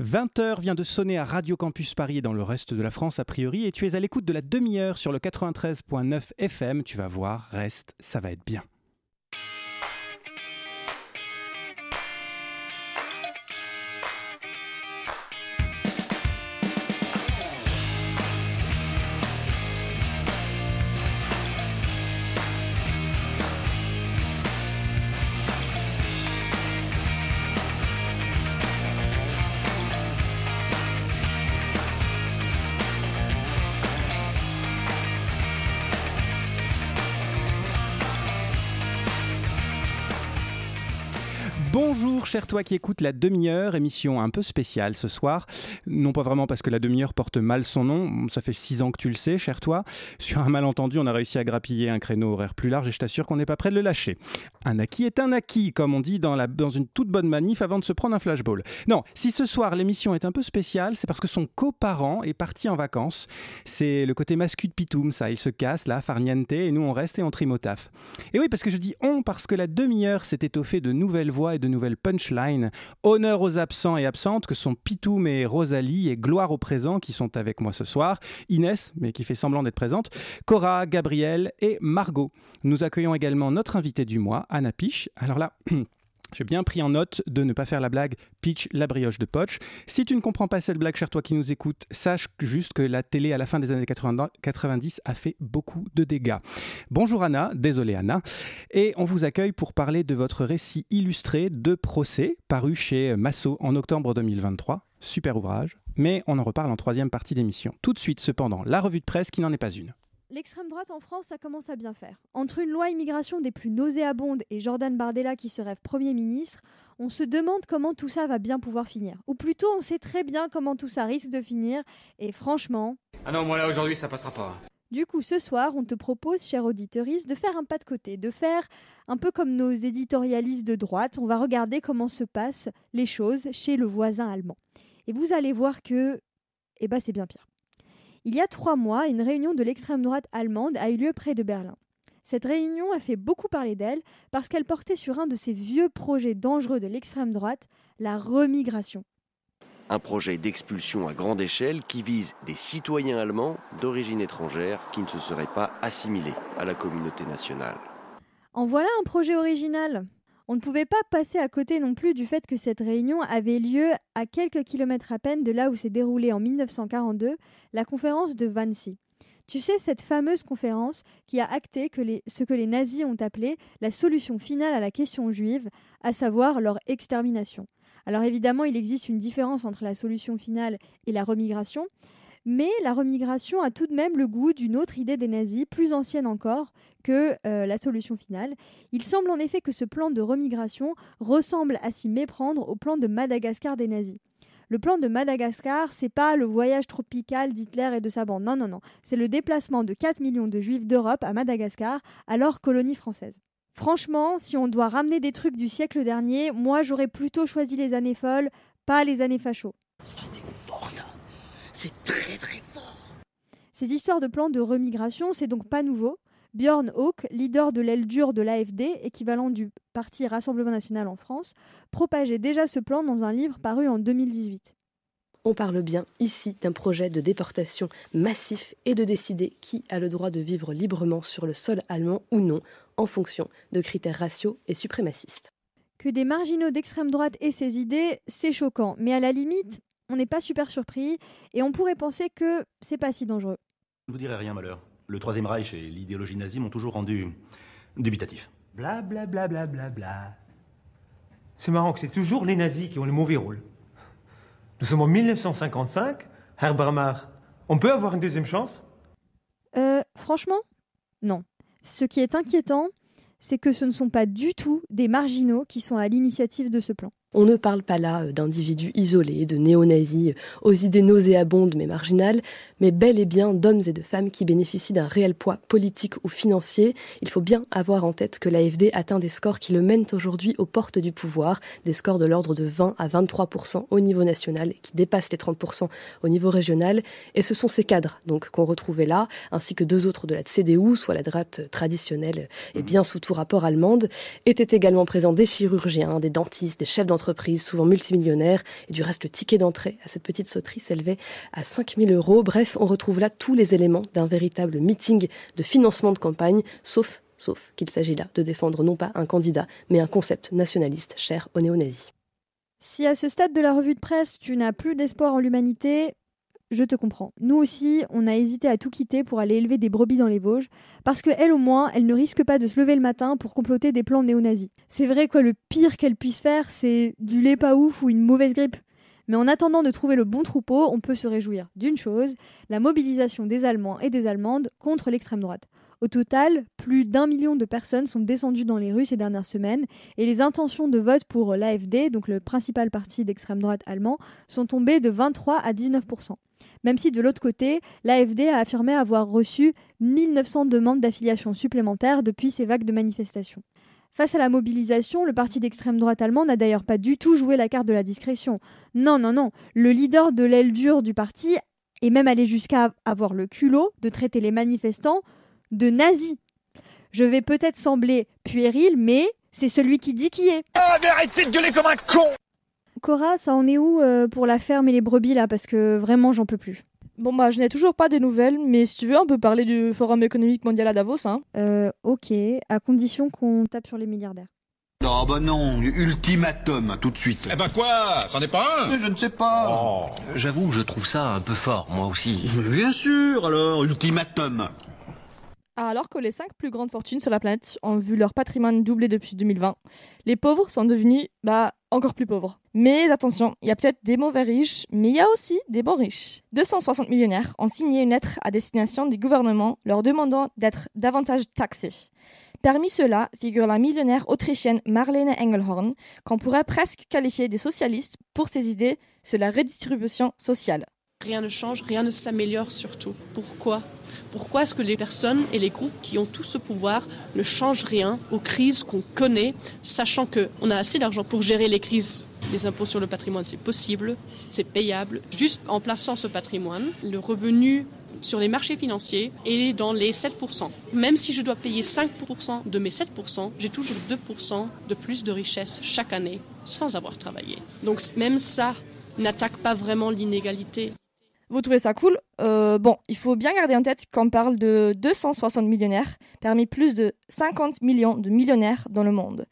20h vient de sonner à Radio Campus Paris et dans le reste de la France a priori et tu es à l'écoute de la demi-heure sur le 93.9 FM. Tu vas voir, reste, ça va être bien. Cher toi qui écoute la demi-heure, émission un peu spéciale ce soir. Non pas vraiment parce que la demi-heure porte mal son nom, ça fait six ans que tu le sais, cher toi. Sur un malentendu, on a réussi à grappiller un créneau horaire plus large et je t'assure qu'on n'est pas prêt de le lâcher. Un acquis est un acquis, comme on dit dans, la, dans une toute bonne manif avant de se prendre un flashball. Non, si ce soir l'émission est un peu spéciale, c'est parce que son coparent est parti en vacances. C'est le côté mascu de Pitoum, ça. Il se casse là, farniente, et nous on reste et on trime au taf. Et oui, parce que je dis on, parce que la demi-heure s'est étoffée de nouvelles voix et de nouvelles Honneur aux absents et absentes que sont Pitoum et Rosalie et gloire aux présents qui sont avec moi ce soir. Inès, mais qui fait semblant d'être présente. Cora, Gabriel et Margot. Nous accueillons également notre invité du mois, Anna Piche. Alors là. J'ai bien pris en note de ne pas faire la blague pitch la brioche de Poch. Si tu ne comprends pas cette blague, cher toi qui nous écoutes, sache juste que la télé à la fin des années 90 a fait beaucoup de dégâts. Bonjour Anna, désolé Anna, et on vous accueille pour parler de votre récit illustré de procès paru chez Massot en octobre 2023. Super ouvrage, mais on en reparle en troisième partie d'émission. Tout de suite cependant, la revue de presse qui n'en est pas une. L'extrême droite en France, ça commence à bien faire. Entre une loi immigration des plus nauséabondes et Jordan Bardella qui se rêve Premier ministre, on se demande comment tout ça va bien pouvoir finir. Ou plutôt, on sait très bien comment tout ça risque de finir, et franchement... Ah non, moi là, aujourd'hui, ça passera pas. Du coup, ce soir, on te propose, cher auditeuriste, de faire un pas de côté, de faire un peu comme nos éditorialistes de droite. On va regarder comment se passent les choses chez le voisin allemand. Et vous allez voir que, eh ben, c'est bien pire. Il y a trois mois, une réunion de l'extrême droite allemande a eu lieu près de Berlin. Cette réunion a fait beaucoup parler d'elle parce qu'elle portait sur un de ces vieux projets dangereux de l'extrême droite, la remigration. Un projet d'expulsion à grande échelle qui vise des citoyens allemands d'origine étrangère qui ne se seraient pas assimilés à la communauté nationale. En voilà un projet original. On ne pouvait pas passer à côté non plus du fait que cette réunion avait lieu à quelques kilomètres à peine de là où s'est déroulée en 1942 la conférence de Wannsee. Tu sais, cette fameuse conférence qui a acté ce que les nazis ont appelé la solution finale à la question juive, à savoir leur extermination. Alors évidemment, il existe une différence entre la solution finale et la remigration, mais la remigration a tout de même le goût d'une autre idée des nazis, plus ancienne encore que euh, la solution finale. Il semble en effet que ce plan de remigration ressemble à s'y méprendre au plan de Madagascar des nazis. Le plan de Madagascar, c'est pas le voyage tropical d'Hitler et de sa bande. Non, non, non. C'est le déplacement de 4 millions de juifs d'Europe à Madagascar, alors colonie française. Franchement, si on doit ramener des trucs du siècle dernier, moi j'aurais plutôt choisi les années folles, pas les années fachos. C'est très très fort. Ces histoires de plans de remigration, c'est donc pas nouveau. Björn Hawk, leader de l'aile dure de l'AFD, équivalent du parti Rassemblement national en France, propageait déjà ce plan dans un livre paru en 2018. On parle bien ici d'un projet de déportation massif et de décider qui a le droit de vivre librement sur le sol allemand ou non, en fonction de critères raciaux et suprémacistes. Que des marginaux d'extrême droite aient ces idées, c'est choquant, mais à la limite, on n'est pas super surpris et on pourrait penser que c'est pas si dangereux. Je ne vous dirai rien, malheur. Le Troisième Reich et l'idéologie nazie m'ont toujours rendu dubitatif. Bla bla bla bla bla bla. C'est marrant que c'est toujours les nazis qui ont le mauvais rôle. Nous sommes en 1955, Herr Bramar. On peut avoir une deuxième chance? Euh, franchement, non. Ce qui est inquiétant, c'est que ce ne sont pas du tout des marginaux qui sont à l'initiative de ce plan. On ne parle pas là euh, d'individus isolés, de néo-nazis, euh, aux idées nauséabondes mais marginales, mais bel et bien d'hommes et de femmes qui bénéficient d'un réel poids politique ou financier. Il faut bien avoir en tête que l'AFD atteint des scores qui le mènent aujourd'hui aux portes du pouvoir, des scores de l'ordre de 20 à 23% au niveau national, qui dépassent les 30% au niveau régional. Et ce sont ces cadres donc qu'on retrouvait là, ainsi que deux autres de la CDU, soit la droite traditionnelle et bien sous tout rapport allemande, étaient également présents des chirurgiens, des dentistes, des chefs d'entreprise d'entreprise, souvent multimillionnaires, et du reste le ticket d'entrée à cette petite sauterie s'élevait à 5000 euros. Bref, on retrouve là tous les éléments d'un véritable meeting de financement de campagne, sauf, sauf qu'il s'agit là de défendre non pas un candidat, mais un concept nationaliste cher aux néo-nazis. Si à ce stade de la revue de presse, tu n'as plus d'espoir en l'humanité, je te comprends. Nous aussi, on a hésité à tout quitter pour aller élever des brebis dans les Vosges, parce qu'elle au moins, elle ne risque pas de se lever le matin pour comploter des plans néo-nazis. C'est vrai quoi, le pire qu'elle puisse faire, c'est du lait pas ouf ou une mauvaise grippe. Mais en attendant de trouver le bon troupeau, on peut se réjouir d'une chose, la mobilisation des Allemands et des Allemandes contre l'extrême droite. Au total, plus d'un million de personnes sont descendues dans les rues ces dernières semaines et les intentions de vote pour l'AFD, donc le principal parti d'extrême droite allemand, sont tombées de 23 à 19% même si de l'autre côté, l'AFD a affirmé avoir reçu 1900 demandes d'affiliation supplémentaires depuis ces vagues de manifestations. Face à la mobilisation, le parti d'extrême droite allemand n'a d'ailleurs pas du tout joué la carte de la discrétion. Non, non, non. Le leader de l'aile dure du parti est même allé jusqu'à avoir le culot de traiter les manifestants de nazis. Je vais peut-être sembler puéril, mais c'est celui qui dit qui est. Ah, arrêtez de gueuler comme un con Cora, ça en est où euh, pour la ferme et les brebis là? Parce que vraiment, j'en peux plus. Bon bah je n'ai toujours pas des nouvelles, mais si tu veux, on peut parler du Forum économique mondial à Davos. Hein. Euh, ok, à condition qu'on tape sur les milliardaires. Non, bah non, ultimatum, tout de suite. Eh ben quoi? C'en est pas un? Mais je ne sais pas. Oh. J'avoue, je trouve ça un peu fort, moi aussi. Mais bien sûr, alors, ultimatum. Alors que les cinq plus grandes fortunes sur la planète ont vu leur patrimoine doubler depuis 2020, les pauvres sont devenus bah, encore plus pauvres. Mais attention, il y a peut-être des mauvais riches, mais il y a aussi des bons riches. 260 millionnaires ont signé une lettre à destination du gouvernement leur demandant d'être davantage taxés. Parmi ceux-là figure la millionnaire autrichienne Marlene Engelhorn, qu'on pourrait presque qualifier de socialiste pour ses idées sur la redistribution sociale. Rien ne change, rien ne s'améliore surtout. Pourquoi? Pourquoi est-ce que les personnes et les groupes qui ont tout ce pouvoir ne changent rien aux crises qu'on connaît, sachant qu'on a assez d'argent pour gérer les crises les impôts sur le patrimoine, c'est possible, c'est payable. Juste en plaçant ce patrimoine, le revenu sur les marchés financiers est dans les 7%. Même si je dois payer 5% de mes 7%, j'ai toujours 2% de plus de richesse chaque année sans avoir travaillé. Donc même ça n'attaque pas vraiment l'inégalité. Vous trouvez ça cool? Euh, Bon, il faut bien garder en tête qu'on parle de 260 millionnaires parmi plus de 50 millions de millionnaires dans le monde.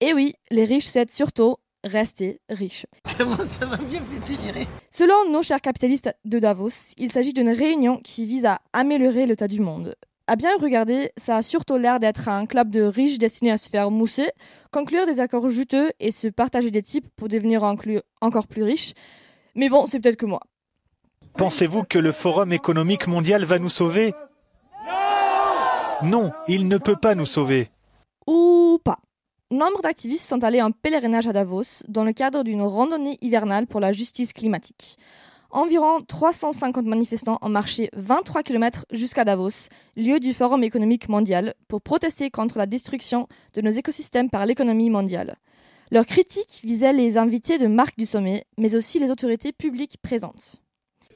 Et oui, les riches souhaitent surtout rester riches. Ça va bien fait délirer Selon nos chers capitalistes de Davos, il s'agit d'une réunion qui vise à améliorer l'état du monde. À bien regarder, ça a surtout l'air d'être un club de riches destinés à se faire mousser, conclure des accords juteux et se partager des types pour devenir encore plus riches. Mais bon, c'est peut-être que moi. Pensez-vous que le Forum économique mondial va nous sauver? Non, il ne peut pas nous sauver. Ou pas. Nombre d'activistes sont allés en pèlerinage à Davos dans le cadre d'une randonnée hivernale pour la justice climatique. Environ 350 manifestants ont marché 23 km jusqu'à Davos, lieu du Forum économique mondial, pour protester contre la destruction de nos écosystèmes par l'économie mondiale. Leurs critiques visaient les invités de marque du sommet, mais aussi les autorités publiques présentes.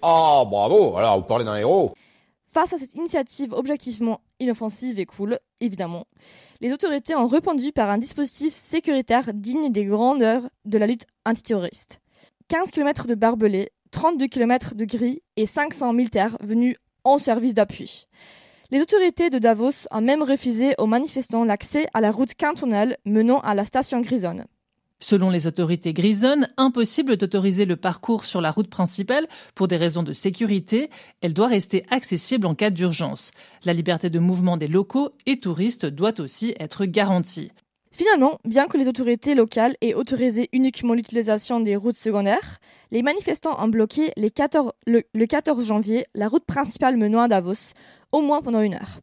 Ah, bravo, alors vous parlez d'un héros. Face à cette initiative objectivement inoffensive et cool, évidemment, les autorités ont répondu par un dispositif sécuritaire digne des grandeurs de la lutte antiterroriste. 15 km de barbelés, 32 km de gris et 500 militaires venus en service d'appui. Les autorités de Davos ont même refusé aux manifestants l'accès à la route cantonale menant à la station Grisonne. Selon les autorités grisonnes, impossible d'autoriser le parcours sur la route principale pour des raisons de sécurité. Elle doit rester accessible en cas d'urgence. La liberté de mouvement des locaux et touristes doit aussi être garantie. Finalement, bien que les autorités locales aient autorisé uniquement l'utilisation des routes secondaires, les manifestants ont bloqué le, 14 janvier la route principale menant à Davos, au moins pendant une heure.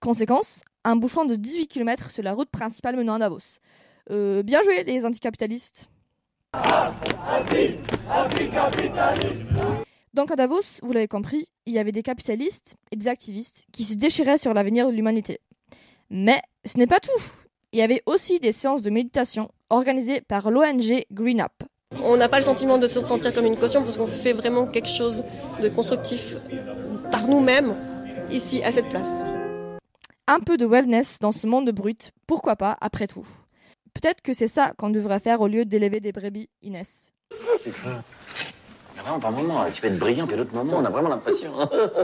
Conséquence, un bouchon de 18 km sur la route principale menant à Davos. Euh, bien joué les anticapitalistes. Donc à Davos, vous l'avez compris, il y avait des capitalistes et des activistes qui se déchiraient sur l'avenir de l'humanité. Mais ce n'est pas tout. Il y avait aussi des séances de méditation organisées par l'ONG Green Up. On n'a pas le sentiment de se sentir comme une caution parce qu'on fait vraiment quelque chose de constructif par nous-mêmes ici à cette place. Un peu de wellness dans ce monde brut, pourquoi pas après tout Peut-être que c'est ça qu'on devrait faire au lieu d'élever des brebis, Inès. C'est fin. Vraiment, par moment, tu peux être brillant, puis à d'autres moments, on a vraiment l'impression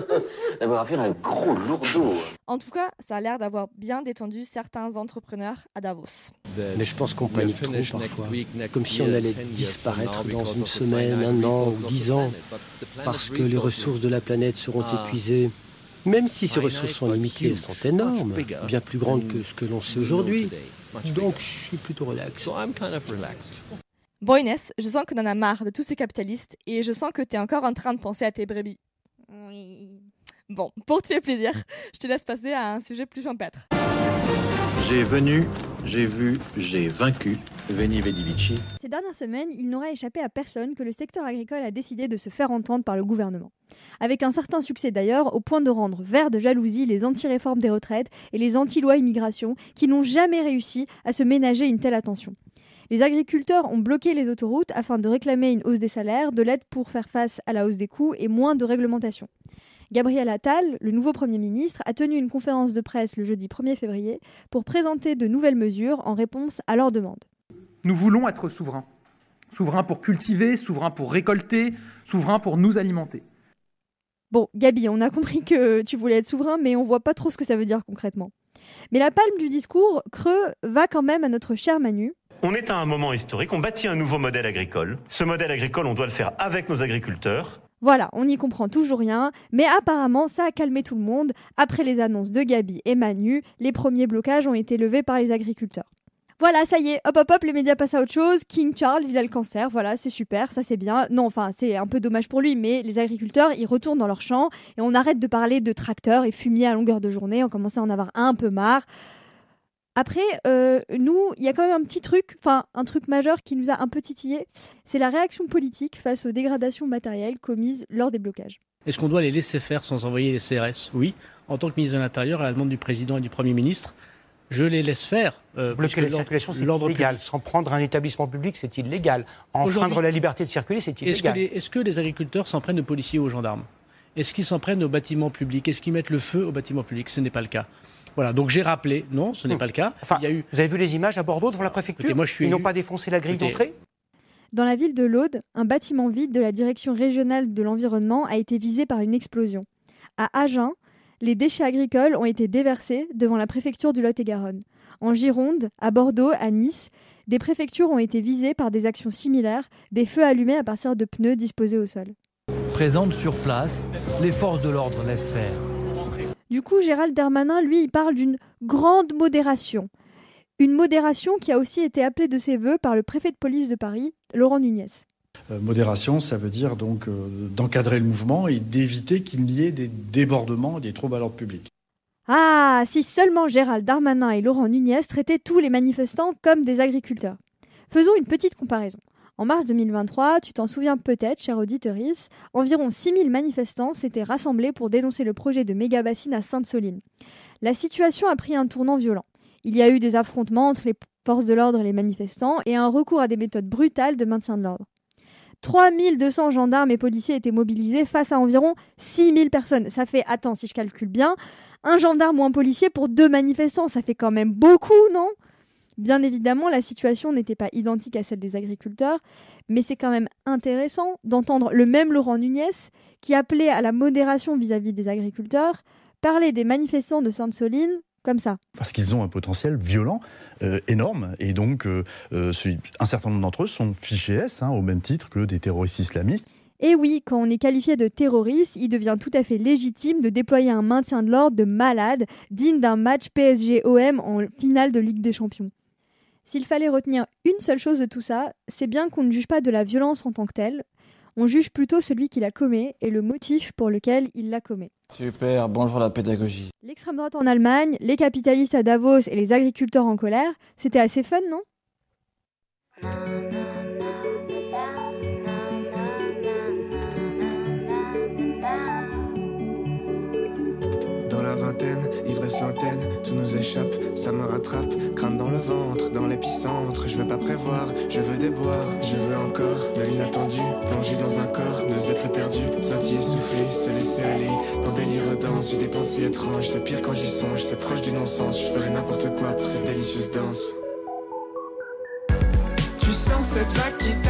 d'avoir affaire à un gros lourdeau. En tout cas, ça a l'air d'avoir bien détendu certains entrepreneurs à Davos. Mais je pense qu'on panique trop parfois, comme si on allait disparaître dans une semaine, un an ou dix ans, parce que les ressources de la planète seront épuisées. Même si ces ressources sont limitées, elles sont énormes, bien plus grandes que ce que l'on sait aujourd'hui. Donc je suis plutôt relax. Bon Inès, je sens qu'on en a marre de tous ces capitalistes et je sens que tu es encore en train de penser à tes brebis. Oui. Bon, pour te faire plaisir, je te laisse passer à un sujet plus champêtre. J'ai venu, j'ai vu, j'ai vaincu. Veni Vidi Vici. Ces dernières semaines, il n'aura échappé à personne que le secteur agricole a décidé de se faire entendre par le gouvernement. Avec un certain succès d'ailleurs, au point de rendre vert de jalousie les anti-réformes des retraites et les anti-lois immigration qui n'ont jamais réussi à se ménager une telle attention. Les agriculteurs ont bloqué les autoroutes afin de réclamer une hausse des salaires, de l'aide pour faire face à la hausse des coûts et moins de réglementation. Gabriel Attal, le nouveau Premier ministre, a tenu une conférence de presse le jeudi 1er février pour présenter de nouvelles mesures en réponse à leurs demandes. Nous voulons être souverains. Souverains pour cultiver, souverains pour récolter, souverains pour nous alimenter. Bon, Gabi, on a compris que tu voulais être souverain, mais on voit pas trop ce que ça veut dire concrètement. Mais la palme du discours, creux, va quand même à notre cher Manu, on est à un moment historique, on bâtit un nouveau modèle agricole. Ce modèle agricole, on doit le faire avec nos agriculteurs. Voilà, on n'y comprend toujours rien, mais apparemment ça a calmé tout le monde. Après les annonces de Gabi et Manu, les premiers blocages ont été levés par les agriculteurs. Voilà, ça y est, hop hop hop, les médias passent à autre chose. King Charles, il a le cancer, voilà, c'est super, ça c'est bien. Non, enfin, c'est un peu dommage pour lui, mais les agriculteurs, ils retournent dans leurs champs et on arrête de parler de tracteurs et fumier à longueur de journée, on commence à en avoir un peu marre. Après, euh, nous, il y a quand même un petit truc, enfin un truc majeur qui nous a un peu titillé, c'est la réaction politique face aux dégradations matérielles commises lors des blocages. Est-ce qu'on doit les laisser faire sans envoyer les CRS Oui. En tant que ministre de l'Intérieur, à la demande du président et du Premier ministre, je les laisse faire. Euh, Bloquer la circulation, c'est illégal. S'en prendre un établissement public, c'est illégal. Enfreindre la liberté de circuler, c'est illégal. Est-ce que, les agriculteurs s'en prennent aux policiers ou aux gendarmes? Est-ce qu'ils s'en prennent aux bâtiments publics? Est-ce qu'ils mettent le feu aux bâtiments publics? Ce n'est pas le cas. Voilà, donc j'ai rappelé, non, ce n'est pas le cas. Enfin, il y a eu... Vous avez vu les images à Bordeaux devant la préfecture moi, je suis Ils n'ont pas défoncé la grille d'entrée Dans la ville de l'Aude, un bâtiment vide de la direction régionale de l'environnement a été visé par une explosion. À Agen, les déchets agricoles ont été déversés devant la préfecture du Lot-et-Garonne. En Gironde, à Bordeaux, à Nice, des préfectures ont été visées par des actions similaires, des feux allumés à partir de pneus disposés au sol. Présente sur place, les forces de l'ordre laissent faire. Du coup, Gérald Darmanin, lui, il parle d'une grande modération. Une modération qui a aussi été appelée de ses voeux par le préfet de police de Paris, Laurent Nunez. Euh, modération, ça veut dire donc euh, d'encadrer le mouvement et d'éviter qu'il y ait des débordements, des troubles à l'ordre public. Ah, si seulement Gérald Darmanin et Laurent Nunez traitaient tous les manifestants comme des agriculteurs. Faisons une petite comparaison. En mars 2023, tu t'en souviens peut-être, cher auditeurice, environ 6000 manifestants s'étaient rassemblés pour dénoncer le projet de méga-bassine à Sainte-Soline. La situation a pris un tournant violent. Il y a eu des affrontements entre les forces de l'ordre et les manifestants et un recours à des méthodes brutales de maintien de l'ordre. 3200 gendarmes et policiers étaient mobilisés face à environ 6000 personnes. Ça fait, attends, si je calcule bien, un gendarme ou un policier pour deux manifestants, ça fait quand même beaucoup, non? Bien évidemment, la situation n'était pas identique à celle des agriculteurs, mais c'est quand même intéressant d'entendre le même Laurent Nunez, qui appelait à la modération vis-à-vis des agriculteurs, parler des manifestants de Sainte-Soline comme ça. Parce qu'ils ont un potentiel violent euh, énorme, et donc euh, euh, un certain nombre d'entre eux sont fichés S, hein, au même titre que des terroristes islamistes. Et oui, quand on est qualifié de terroriste, il devient tout à fait légitime de déployer un maintien de l'ordre de malade, digne d'un match PSG-OM en finale de Ligue des Champions. S'il fallait retenir une seule chose de tout ça, c'est bien qu'on ne juge pas de la violence en tant que telle, on juge plutôt celui qui la commet et le motif pour lequel il la commet. Super, bonjour la pédagogie. L'extrême droite en Allemagne, les capitalistes à Davos et les agriculteurs en colère, c'était assez fun, non? Dans la vingtaine, ivresse l'antenne, nous échappe, ça me rattrape, crâne dans le ventre, dans l'épicentre, je veux pas prévoir, je veux déboire, je veux encore de l'inattendu, plongé dans un corps, deux êtres perdus, sentir souffler, se laisser aller, dans délire danse, j'ai des pensées étranges, c'est pire quand j'y songe, c'est proche du non-sens, je ferai n'importe quoi pour cette délicieuse danse. cette vague qui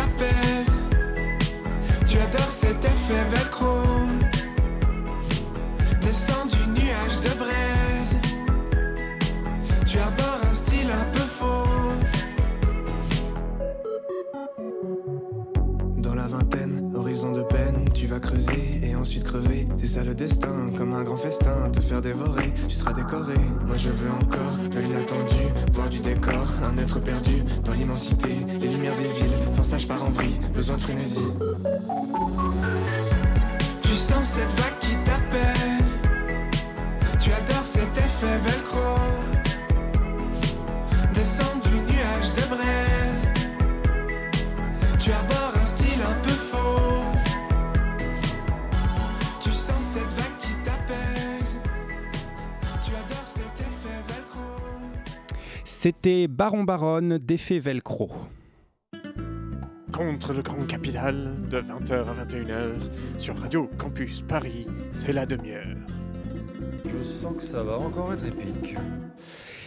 faire tu seras décoré. Moi je veux encore de l'inattendu, voir du décor, un être perdu dans l'immensité, les lumières des villes, sans sage par en vrille, besoin de frénésie. Tu sens cette vague qui t'apaise, tu adores cet effet velcro. C'était Baron Baronne d'effet Velcro. Contre le grand capital, de 20h à 21h, sur Radio Campus Paris, c'est la demi-heure. Je sens que ça va encore être épique.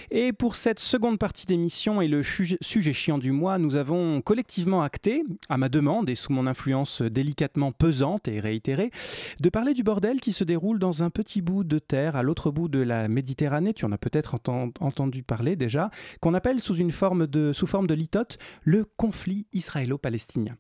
Et pour cette seconde partie d'émission et le sujet, chiant du mois, nous avons collectivement acté, à ma demande et sous mon influence délicatement pesante et réitérée, de parler du bordel qui se déroule dans un petit bout de terre à l'autre bout de la Méditerranée, tu en as peut-être enten- entendu parler déjà, qu'on appelle sous, une forme de, sous forme de litote le conflit israélo-palestinien.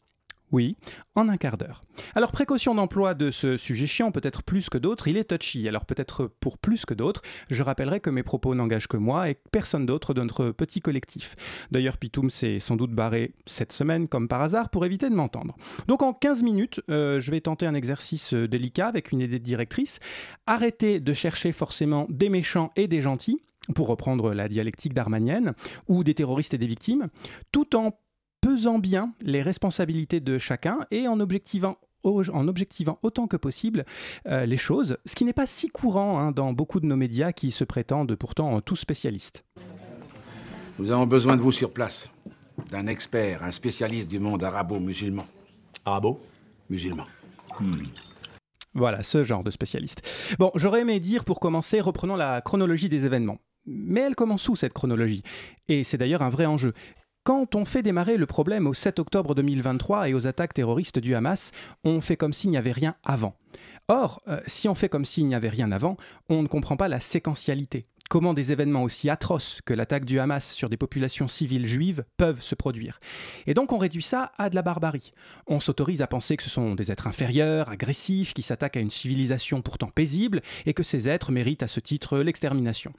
Oui, en un quart d'heure. Alors précaution d'emploi de ce sujet chiant, peut-être plus que d'autres, il est touchy. Alors peut-être pour plus que d'autres, je rappellerai que mes propos n'engagent que moi et personne d'autre de notre petit collectif. D'ailleurs, Pitoum s'est sans doute barré cette semaine, comme par hasard, pour éviter de m'entendre. Donc en 15 minutes, euh, je vais tenter un exercice euh, délicat avec une idée de directrice. Arrêtez de chercher forcément des méchants et des gentils pour reprendre la dialectique darmanienne, ou des terroristes et des victimes, tout en pesant bien les responsabilités de chacun et en objectivant en objectivant autant que possible euh, les choses, ce qui n'est pas si courant hein, dans beaucoup de nos médias qui se prétendent pourtant tous spécialistes. Nous avons besoin de vous sur place, d'un expert, un spécialiste du monde arabo-musulman. Arabo? Musulman. Voilà, ce genre de spécialiste. Bon, j'aurais aimé dire pour commencer, reprenons la chronologie des événements. Mais elle commence où cette chronologie? Et c'est d'ailleurs un vrai enjeu. Quand on fait démarrer le problème au 7 octobre 2023 et aux attaques terroristes du Hamas, on fait comme s'il n'y avait rien avant. Or, euh, si on fait comme s'il n'y avait rien avant, on ne comprend pas la séquentialité. Comment des événements aussi atroces que l'attaque du Hamas sur des populations civiles juives peuvent se produire. Et donc on réduit ça à de la barbarie. On s'autorise à penser que ce sont des êtres inférieurs, agressifs, qui s'attaquent à une civilisation pourtant paisible, et que ces êtres méritent à ce titre l'extermination.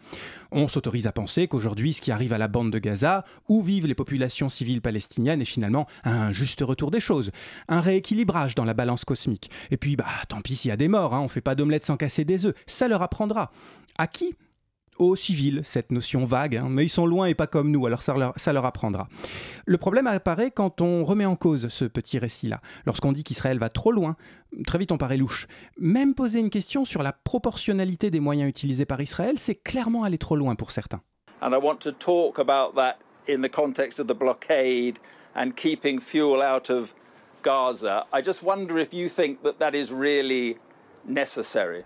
On s'autorise à penser qu'aujourd'hui ce qui arrive à la bande de Gaza, où vivent les populations civiles palestiniennes, est finalement un juste retour des choses, un rééquilibrage dans la balance cosmique. Et puis, bah, tant pis s'il y a des morts, hein, on fait pas d'omelette sans casser des œufs, ça leur apprendra. À qui aux civils, cette notion vague, hein, mais ils sont loin et pas comme nous, alors ça leur, apprendra. Le problème apparaît quand on remet en cause ce petit récit-là, lorsqu'on dit qu'Israël va trop loin, très vite on paraît louche. Même poser une question sur la proportionnalité des moyens utilisés par Israël, c'est clairement aller trop loin pour certains. And I want to talk about that in the context of the blockade and keeping fuel out of Gaza. I just wonder if you think that that is really necessary.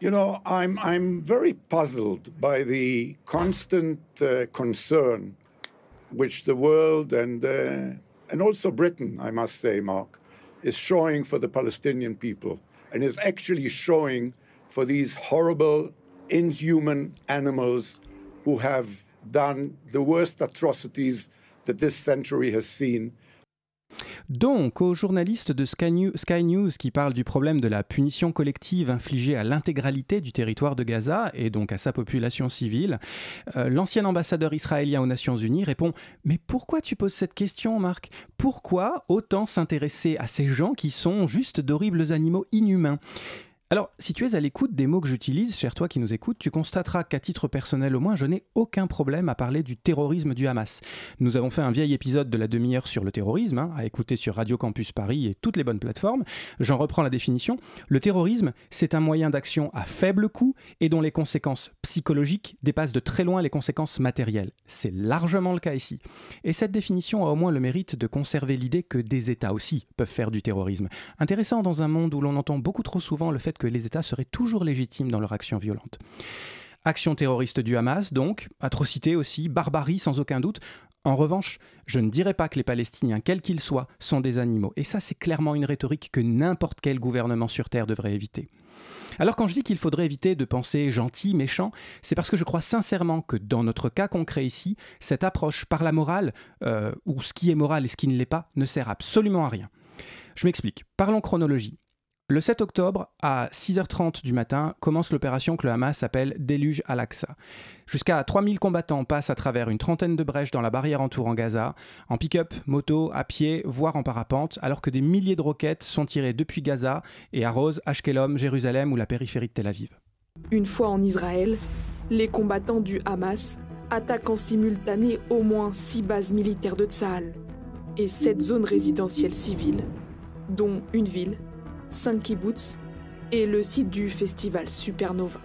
You know, I'm, I'm very puzzled by the constant uh, concern which the world and, uh, and also Britain, I must say, Mark, is showing for the Palestinian people and is actually showing for these horrible, inhuman animals who have done the worst atrocities that this century has seen. Donc, aux journalistes de Sky News, qui parlent du problème de la punition collective infligée à l'intégralité du territoire de Gaza et donc à sa population civile, euh, l'ancien ambassadeur israélien aux Nations Unies répond Mais pourquoi tu poses cette question, Marc? Pourquoi autant s'intéresser à ces gens qui sont juste d'horribles animaux inhumains? Alors, si tu es à l'écoute des mots que j'utilise, cher toi qui nous écoutes, tu constateras qu'à titre personnel au moins, je n'ai aucun problème à parler du terrorisme du Hamas. Nous avons fait un vieil épisode de la demi-heure sur le terrorisme, hein, à écouter sur Radio Campus Paris et toutes les bonnes plateformes. J'en reprends la définition. Le terrorisme, c'est un moyen d'action à faible coût et dont les conséquences psychologiques dépassent de très loin les conséquences matérielles. C'est largement le cas ici. Et cette définition a au moins le mérite de conserver l'idée que des États aussi peuvent faire du terrorisme. Intéressant dans un monde où l'on entend beaucoup trop souvent le fait que les États seraient toujours légitimes dans leur action violente. Action terroriste du Hamas, donc, atrocité aussi, barbarie sans aucun doute. En revanche, je ne dirais pas que les Palestiniens, quels qu'ils soient, sont des animaux. Et ça, c'est clairement une rhétorique que n'importe quel gouvernement sur Terre devrait éviter. Alors quand je dis qu'il faudrait éviter de penser gentil, méchant, c'est parce que je crois sincèrement que dans notre cas concret ici, cette approche par la morale, euh, ou ce qui est moral et ce qui ne l'est pas, ne sert absolument à rien. Je m'explique. Parlons chronologie. Le 7 octobre, à 6h30 du matin, commence l'opération que le Hamas appelle Déluge al-Aqsa. Jusqu'à 3000 combattants passent à travers une trentaine de brèches dans la barrière entourant Gaza, en pick-up, moto, à pied, voire en parapente, alors que des milliers de roquettes sont tirées depuis Gaza et arrosent Ashkelon, Jérusalem ou la périphérie de Tel Aviv. Une fois en Israël, les combattants du Hamas attaquent en simultané au moins six bases militaires de Tsahal et sept zones résidentielles civiles, dont une ville, cinq kibbutz et le site du festival Supernova.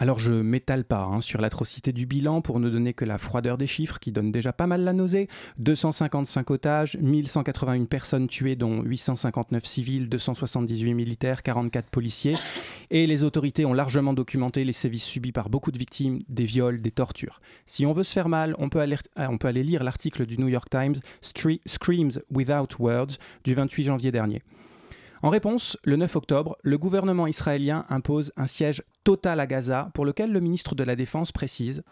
Alors je m'étale pas hein, sur l'atrocité du bilan pour ne donner que la froideur des chiffres qui donne déjà pas mal la nausée. 255 otages, 1181 personnes tuées dont 859 civils, 278 militaires, 44 policiers. Et les autorités ont largement documenté les sévices subis par beaucoup de victimes, des viols, des tortures. Si on veut se faire mal, on peut aller, on peut aller lire l'article du New York Times Screams Without Words du 28 janvier dernier. En réponse, le 9 octobre, le gouvernement israélien impose un siège total à Gaza pour lequel le ministre de la Défense précise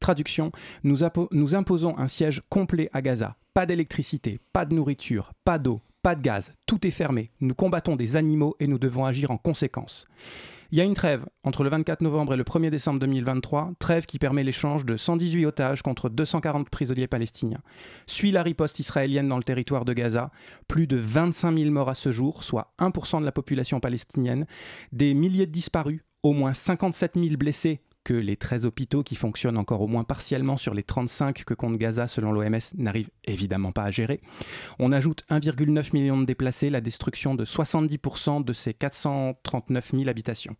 Traduction, nous, nous imposons un siège complet à Gaza. Pas d'électricité, pas de nourriture, pas d'eau, pas de gaz, tout est fermé. Nous combattons des animaux et nous devons agir en conséquence. Il y a une trêve entre le 24 novembre et le 1er décembre 2023, trêve qui permet l'échange de 118 otages contre 240 prisonniers palestiniens. Suit la riposte israélienne dans le territoire de Gaza, plus de 25 000 morts à ce jour, soit 1% de la population palestinienne, des milliers de disparus, au moins 57 000 blessés que les 13 hôpitaux qui fonctionnent encore au moins partiellement sur les 35 que compte Gaza selon l'OMS n'arrivent évidemment pas à gérer. On ajoute 1,9 million de déplacés, la destruction de 70% de ces 439 000 habitations.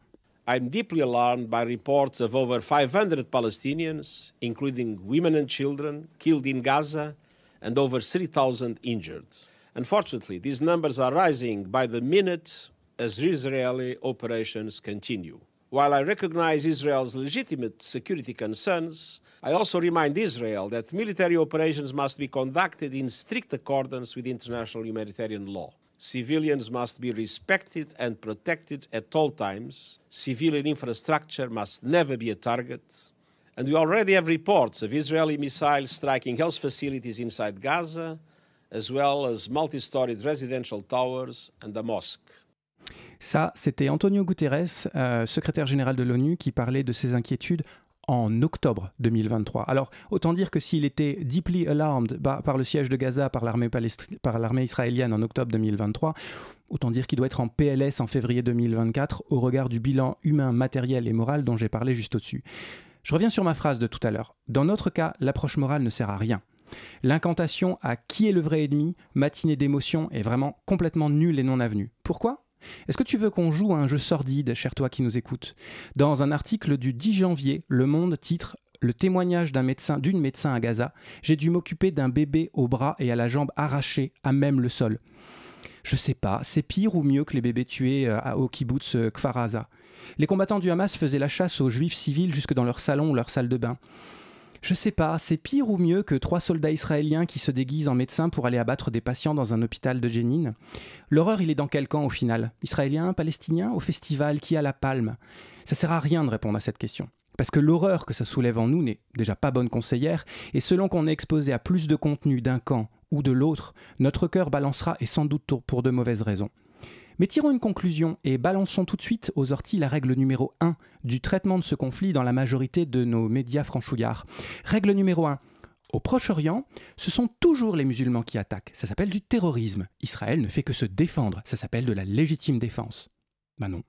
I'm deeply alarmed by reports of over 500 Palestinians, including women and children, killed in Gaza and over 3,000 injured. Unfortunately, these numbers are rising by the minute as Israeli operations continue. While I recognize Israel's legitimate security concerns, I also remind Israel that military operations must be conducted in strict accordance with international humanitarian law. Civilians must be respected and protected at all times. Civilian infrastructure must never be a target. And we already have reports of Israeli missiles striking health facilities inside Gaza, as well as multi storied residential towers and a mosque. Ça, c'était Antonio Guterres, euh, secrétaire général de l'ONU, qui parlait de ses inquiétudes en octobre 2023. Alors, autant dire que s'il était deeply alarmed par le siège de Gaza par l'armée israélienne en octobre 2023, autant dire qu'il doit être en PLS en février 2024 au regard du bilan humain, matériel et moral dont j'ai parlé juste au-dessus. Je reviens sur ma phrase de tout à l'heure. Dans notre cas, l'approche morale ne sert à rien. L'incantation à qui est le vrai ennemi, matinée d'émotion, est vraiment complètement nulle et non avenue. Pourquoi? Est-ce que tu veux qu'on joue à un jeu sordide, cher toi qui nous écoutes? Dans un article du 10 janvier, Le Monde titre le témoignage d'un médecin, d'une médecin à Gaza, j'ai dû m'occuper d'un bébé au bras et à la jambe arrachée à même le sol. Je sais pas, c'est pire ou mieux que les bébés tués euh, au kibbutz euh, Kfaraza. Les combattants du Hamas faisaient la chasse aux juifs civils jusque dans leur salon ou leur salle de bain. Je sais pas, c'est pire ou mieux que trois soldats israéliens qui se déguisent en médecins pour aller abattre des patients dans un hôpital de Jenin? L'horreur, il est dans quel camp au final? Israélien, palestinien, au festival, qui a la palme? Ça sert à rien de répondre à cette question. Parce que l'horreur que ça soulève en nous n'est déjà pas bonne conseillère, et selon qu'on est exposé à plus de contenu d'un camp ou de l'autre, notre cœur balancera et sans doute pour de mauvaises raisons. Mais tirons une conclusion et balançons tout de suite aux orties la règle numéro 1 du traitement de ce conflit dans la majorité de nos médias franchouillards. Règle numéro 1. Au Proche-Orient, ce sont toujours les musulmans qui attaquent. Ça s'appelle du terrorisme. Israël ne fait que se défendre. Ça s'appelle de la légitime défense. Ben non.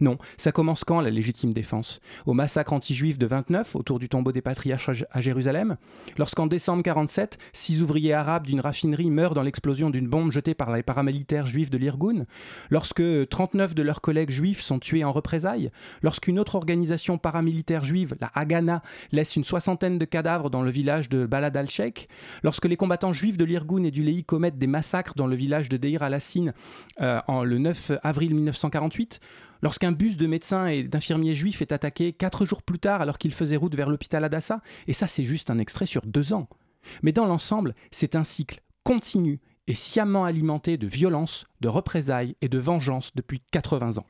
Non, ça commence quand la légitime défense? Au massacre anti-juif de 29 autour du tombeau des patriarches à Jérusalem? Lorsqu'en décembre 47, six ouvriers arabes d'une raffinerie meurent dans l'explosion d'une bombe jetée par les paramilitaires juifs de l'Irgun? Lorsque 39 de leurs collègues juifs sont tués en représailles? Lorsqu'une autre organisation paramilitaire juive, la Haganah, laisse une soixantaine de cadavres dans le village de Balad al-Sheikh? Lorsque les combattants juifs de l'Irgun et du Lehi commettent des massacres dans le village de Deir al-Assin euh, le 9 avril 1948 Lorsqu'un bus de médecins et d'infirmiers juifs est attaqué quatre jours plus tard alors qu'il faisait route vers l'hôpital Adassa, et ça c'est juste un extrait sur deux ans. Mais dans l'ensemble, c'est un cycle continu et sciemment alimenté de violence, de représailles et de vengeance depuis 80 ans.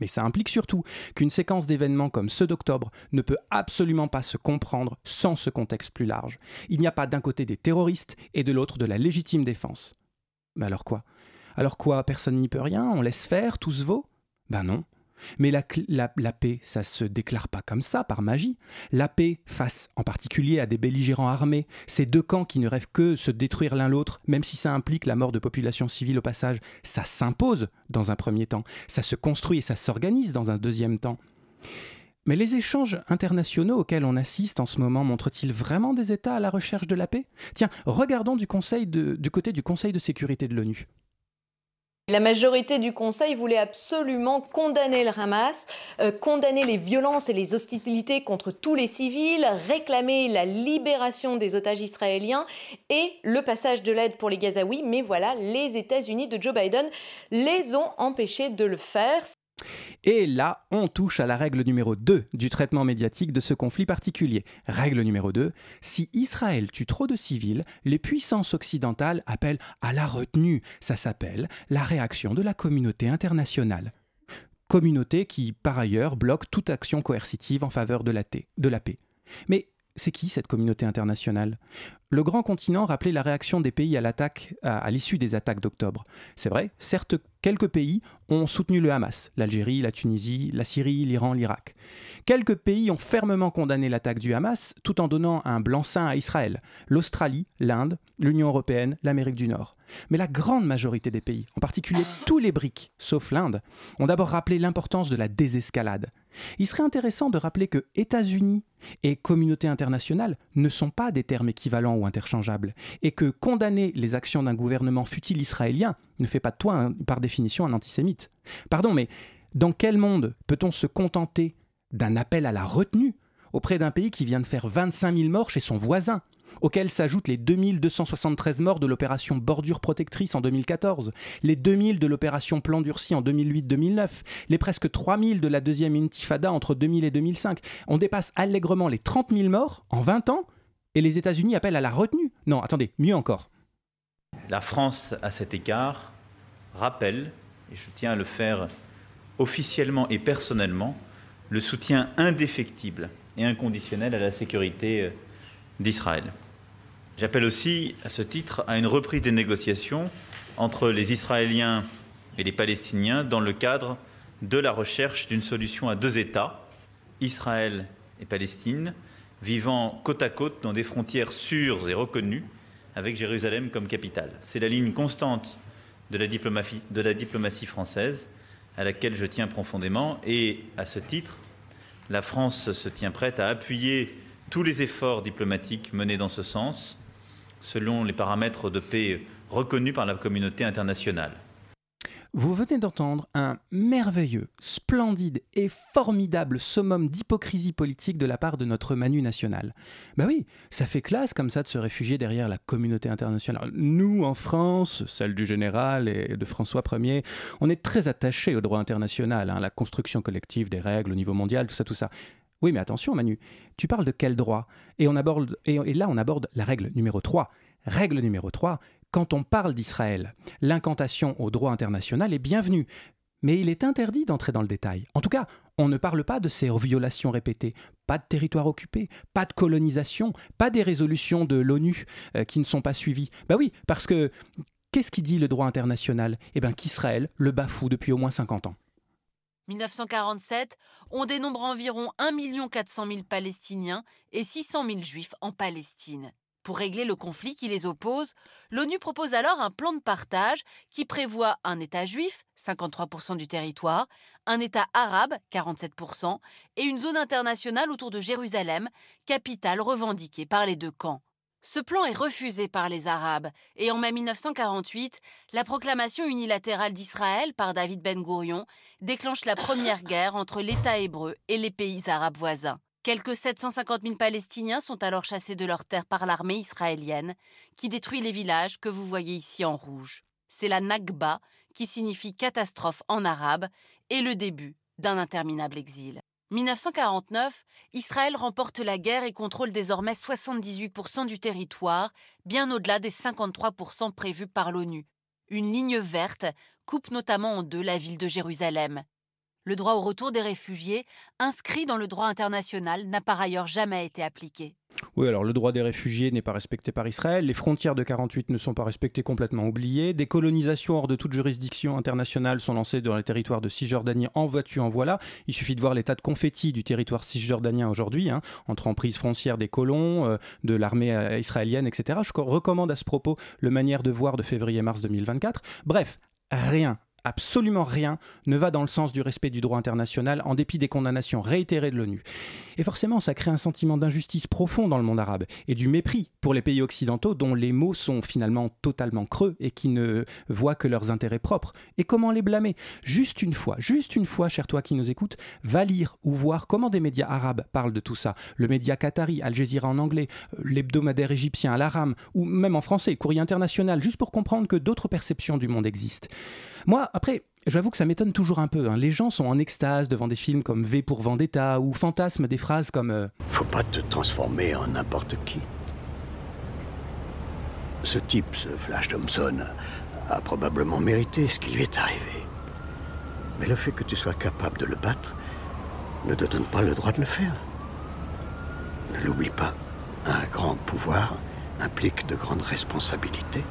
Mais ça implique surtout qu'une séquence d'événements comme ceux d'octobre ne peut absolument pas se comprendre sans ce contexte plus large. Il n'y a pas d'un côté des terroristes et de l'autre de la légitime défense. Mais alors quoi? Alors quoi? Personne n'y peut rien On laisse faire Tout se vaut? Ben non. Mais la, paix, ça se déclare pas comme ça, par magie. La paix, face en particulier à des belligérants armés, ces deux camps qui ne rêvent que se détruire l'un l'autre, même si ça implique la mort de populations civiles au passage, ça s'impose dans un premier temps, ça se construit et ça s'organise dans un deuxième temps. Mais les échanges internationaux auxquels on assiste en ce moment montrent-ils vraiment des États à la recherche de la paix? Tiens, regardons du, côté du Conseil de sécurité de l'ONU. La majorité du Conseil voulait absolument condamner le Hamas, euh, condamner les violences et les hostilités contre tous les civils, réclamer la libération des otages israéliens et le passage de l'aide pour les Gazaouis. Mais voilà, les États-Unis de Joe Biden les ont empêchés de le faire. Et là, on touche à la règle numéro 2 du traitement médiatique de ce conflit particulier. Règle numéro 2, si Israël tue trop de civils, les puissances occidentales appellent à la retenue. Ça s'appelle la réaction de la communauté internationale. Communauté qui, par ailleurs, bloque toute action coercitive en faveur de la, paix. C'est qui cette communauté internationale? Le grand continent rappelait la réaction des pays à l'issue des attaques d'octobre. C'est vrai, certes quelques pays ont soutenu le Hamas, l'Algérie, la Tunisie, la Syrie, l'Iran, l'Irak. Quelques pays ont fermement condamné l'attaque du Hamas tout en donnant un blanc-seing à Israël, l'Australie, l'Inde, l'Union européenne, l'Amérique du Nord. Mais la grande majorité des pays, en particulier tous les BRICS, sauf l'Inde, ont d'abord rappelé l'importance de la désescalade. Il serait intéressant de rappeler que États-Unis et communauté internationale ne sont pas des termes équivalents ou interchangeables, et que condamner les actions d'un gouvernement futile israélien ne fait pas de toi, par définition, un antisémite. Pardon, mais dans quel monde peut-on se contenter d'un appel à la retenue auprès d'un pays qui vient de faire 25 000 morts chez son voisin? Auxquels s'ajoutent les 2273 morts de l'opération Bordure Protectrice en 2014, les 2000 de l'opération Plan Durci en 2008-2009, les presque 3000 de la deuxième intifada entre 2000 et 2005. On dépasse allègrement les 30 000 morts en 20 ans et les États-Unis appellent à la retenue. Non, attendez, mieux encore. La France, à cet écart, rappelle, et je tiens à le faire officiellement et personnellement, le soutien indéfectible et inconditionnel à la sécurité euh, d'Israël. J'appelle aussi, à ce titre, à une reprise des négociations entre les Israéliens et les Palestiniens dans le cadre de la recherche d'une solution à deux États, Israël et Palestine, vivant côte à côte dans des frontières sûres et reconnues, avec Jérusalem comme capitale. C'est la ligne constante de la, diplomatie, française, à laquelle je tiens profondément, et à ce titre, la France se tient prête à appuyer tous les efforts diplomatiques menés dans ce sens, selon les paramètres de paix reconnus par la communauté internationale. Vous venez d'entendre un merveilleux, splendide et formidable summum d'hypocrisie politique de la part de notre Manu national. Bah oui, ça fait classe comme ça de se réfugier derrière la communauté internationale. Nous, en France, celle du général et de François Ier, on est très attachés au droit international, hein, la construction collective des règles au niveau mondial, tout ça, tout ça. Oui, mais attention, Manu, tu parles de quel droit? Et, là, on aborde la règle numéro 3. Règle numéro 3, quand on parle d'Israël, l'incantation au droit international est bienvenue, mais il est interdit d'entrer dans le détail. En tout cas, on ne parle pas de ces violations répétées, pas de territoire occupé, pas de colonisation, pas des résolutions de l'ONU euh, qui ne sont pas suivies. Bah oui, parce que qu'est-ce qui dit le droit international? Eh bien qu'Israël le bafoue depuis au moins 50 ans. 1947, on dénombre environ 1 400 000 Palestiniens et 600 000 Juifs en Palestine. Pour régler le conflit qui les oppose, l'ONU propose alors un plan de partage qui prévoit un État juif, 53% du territoire, un État arabe, 47%, et une zone internationale autour de Jérusalem, capitale revendiquée par les deux camps. Ce plan est refusé par les Arabes, et en mai 1948, la proclamation unilatérale d'Israël par David Ben Gourion déclenche la première guerre entre l'État hébreu et les pays arabes voisins. Quelques 750 000 Palestiniens sont alors chassés de leurs terres par l'armée israélienne, qui détruit les villages que vous voyez ici en rouge. C'est la Nakba, qui signifie catastrophe en arabe, et le début d'un interminable exil. 1949, Israël remporte la guerre et contrôle désormais 78% du territoire, bien au-delà des 53% prévus par l'ONU. Une ligne verte coupe notamment en deux la ville de Jérusalem. Le droit au retour des réfugiés, inscrit dans le droit international, n'a par ailleurs jamais été appliqué. Oui, alors le droit des réfugiés n'est pas respecté par Israël, les frontières de 48 ne sont pas respectées, complètement oubliées, des colonisations hors de toute juridiction internationale sont lancées dans les territoires de Cisjordanie en voiture, en voilà. Il suffit de voir l'état de confetti du territoire cisjordanien aujourd'hui, hein, entre emprises frontières des colons, euh, de l'armée euh, israélienne, etc. Je recommande à ce propos le manière de voir de février-mars 2024. Bref, rien absolument rien ne va dans le sens du respect du droit international en dépit des condamnations réitérées de l'ONU. Et forcément, ça crée un sentiment d'injustice profond dans le monde arabe et du mépris pour les pays occidentaux dont les mots sont finalement totalement creux et qui ne voient que leurs intérêts propres. Et comment les blâmer? Juste une fois, juste une fois, cher toi qui nous écoutes, va lire ou voir comment des médias arabes parlent de tout ça. Le média qatari, Al Jazeera en anglais, l'hebdomadaire égyptien Al-Aram, ou même en français, Courrier international, juste pour comprendre que d'autres perceptions du monde existent. Moi, après, j'avoue que ça m'étonne toujours un peu. Hein. Les gens sont en extase devant des films comme V pour Vendetta ou fantasment des phrases comme euh, Faut pas te transformer en n'importe qui. Ce type, ce Flash Thompson, a probablement mérité ce qui lui est arrivé. Mais le fait que tu sois capable de le battre ne te donne pas le droit de le faire. Ne l'oublie pas, un grand pouvoir implique de grandes responsabilités.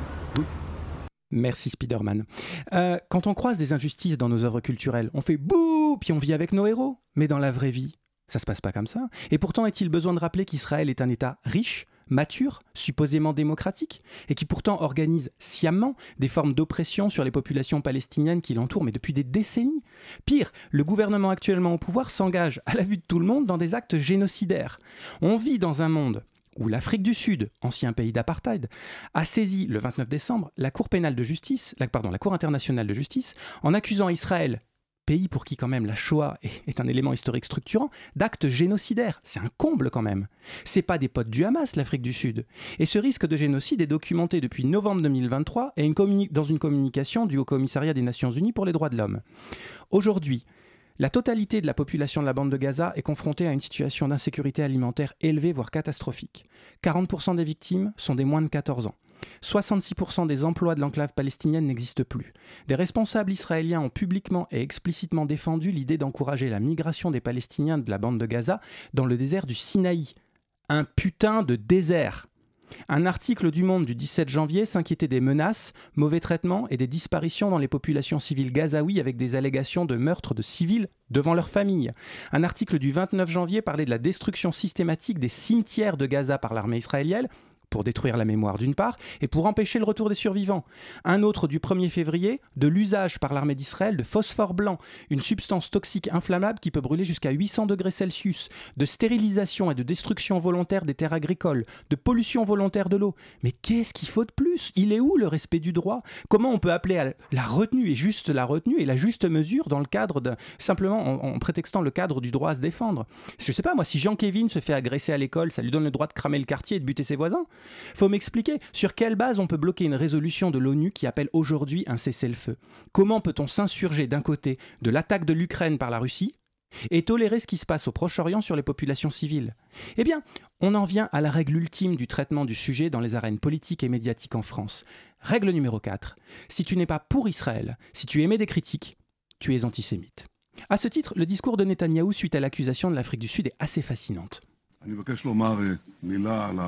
Merci Spider-Man. Euh, quand on croise des injustices dans nos œuvres culturelles, on fait bouh, puis on vit avec nos héros. Mais dans la vraie vie, ça se passe pas comme ça. Et pourtant, est-il besoin de rappeler qu'Israël est un État riche, mature, supposément démocratique, et qui pourtant organise sciemment des formes d'oppression sur les populations palestiniennes qui l'entourent, mais depuis des décennies? Pire, le gouvernement actuellement au pouvoir s'engage, à la vue de tout le monde, dans des actes génocidaires. On vit dans un monde où l'Afrique du Sud, ancien pays d'apartheid, a saisi le 29 décembre la Cour pénale de justice, pardon, la Cour internationale de justice, en accusant Israël, pays pour qui quand même la Shoah est, un élément historique structurant, d'actes génocidaires. C'est un comble quand même. C'est pas des potes du Hamas, l'Afrique du Sud. Et ce risque de génocide est documenté depuis novembre 2023 et dans une communication du Haut Commissariat des Nations Unies pour les droits de l'homme. Aujourd'hui, la totalité de la population de la bande de Gaza est confrontée à une situation d'insécurité alimentaire élevée, voire catastrophique. 40% des victimes sont des moins de 14 ans. 66% des emplois de l'enclave palestinienne n'existent plus. Des responsables israéliens ont publiquement et explicitement défendu l'idée d'encourager la migration des Palestiniens de la bande de Gaza dans le désert du Sinaï. Un putain de désert un article du Monde du 17 janvier s'inquiétait des menaces, mauvais traitements et des disparitions dans les populations civiles gazaouis avec des allégations de meurtre de civils devant leur famille. Un article du 29 janvier parlait de la destruction systématique des cimetières de Gaza par l'armée israélienne pour détruire la mémoire d'une part, et pour empêcher le retour des survivants. Un autre du 1er février, de l'usage par l'armée d'Israël de phosphore blanc, une substance toxique inflammable qui peut brûler jusqu'à 800 degrés Celsius, de stérilisation et de destruction volontaire des terres agricoles, de pollution volontaire de l'eau. Mais qu'est-ce qu'il faut de plus? Il est où le respect du droit? Comment on peut appeler à la retenue et juste la retenue et la juste mesure dans le cadre de simplement en, prétextant le cadre du droit à se défendre? Je sais pas moi, si Jean-Kévin se fait agresser à l'école, ça lui donne le droit de cramer le quartier et de buter ses voisins faut m'expliquer sur quelle base on peut bloquer une résolution de l'ONU qui appelle aujourd'hui un cessez-le-feu? Comment peut-on s'insurger d'un côté de l'attaque de l'Ukraine par la Russie et tolérer ce qui se passe au Proche-Orient sur les populations civiles? Eh bien, on en vient à la règle ultime du traitement du sujet dans les arènes politiques et médiatiques en France. Règle numéro 4. Si tu n'es pas pour Israël, si tu émets des critiques, tu es antisémite. À ce titre, le discours de Netanyahou suite à l'accusation de l'Afrique du Sud est assez fascinante. אני מבקש לומר מילה על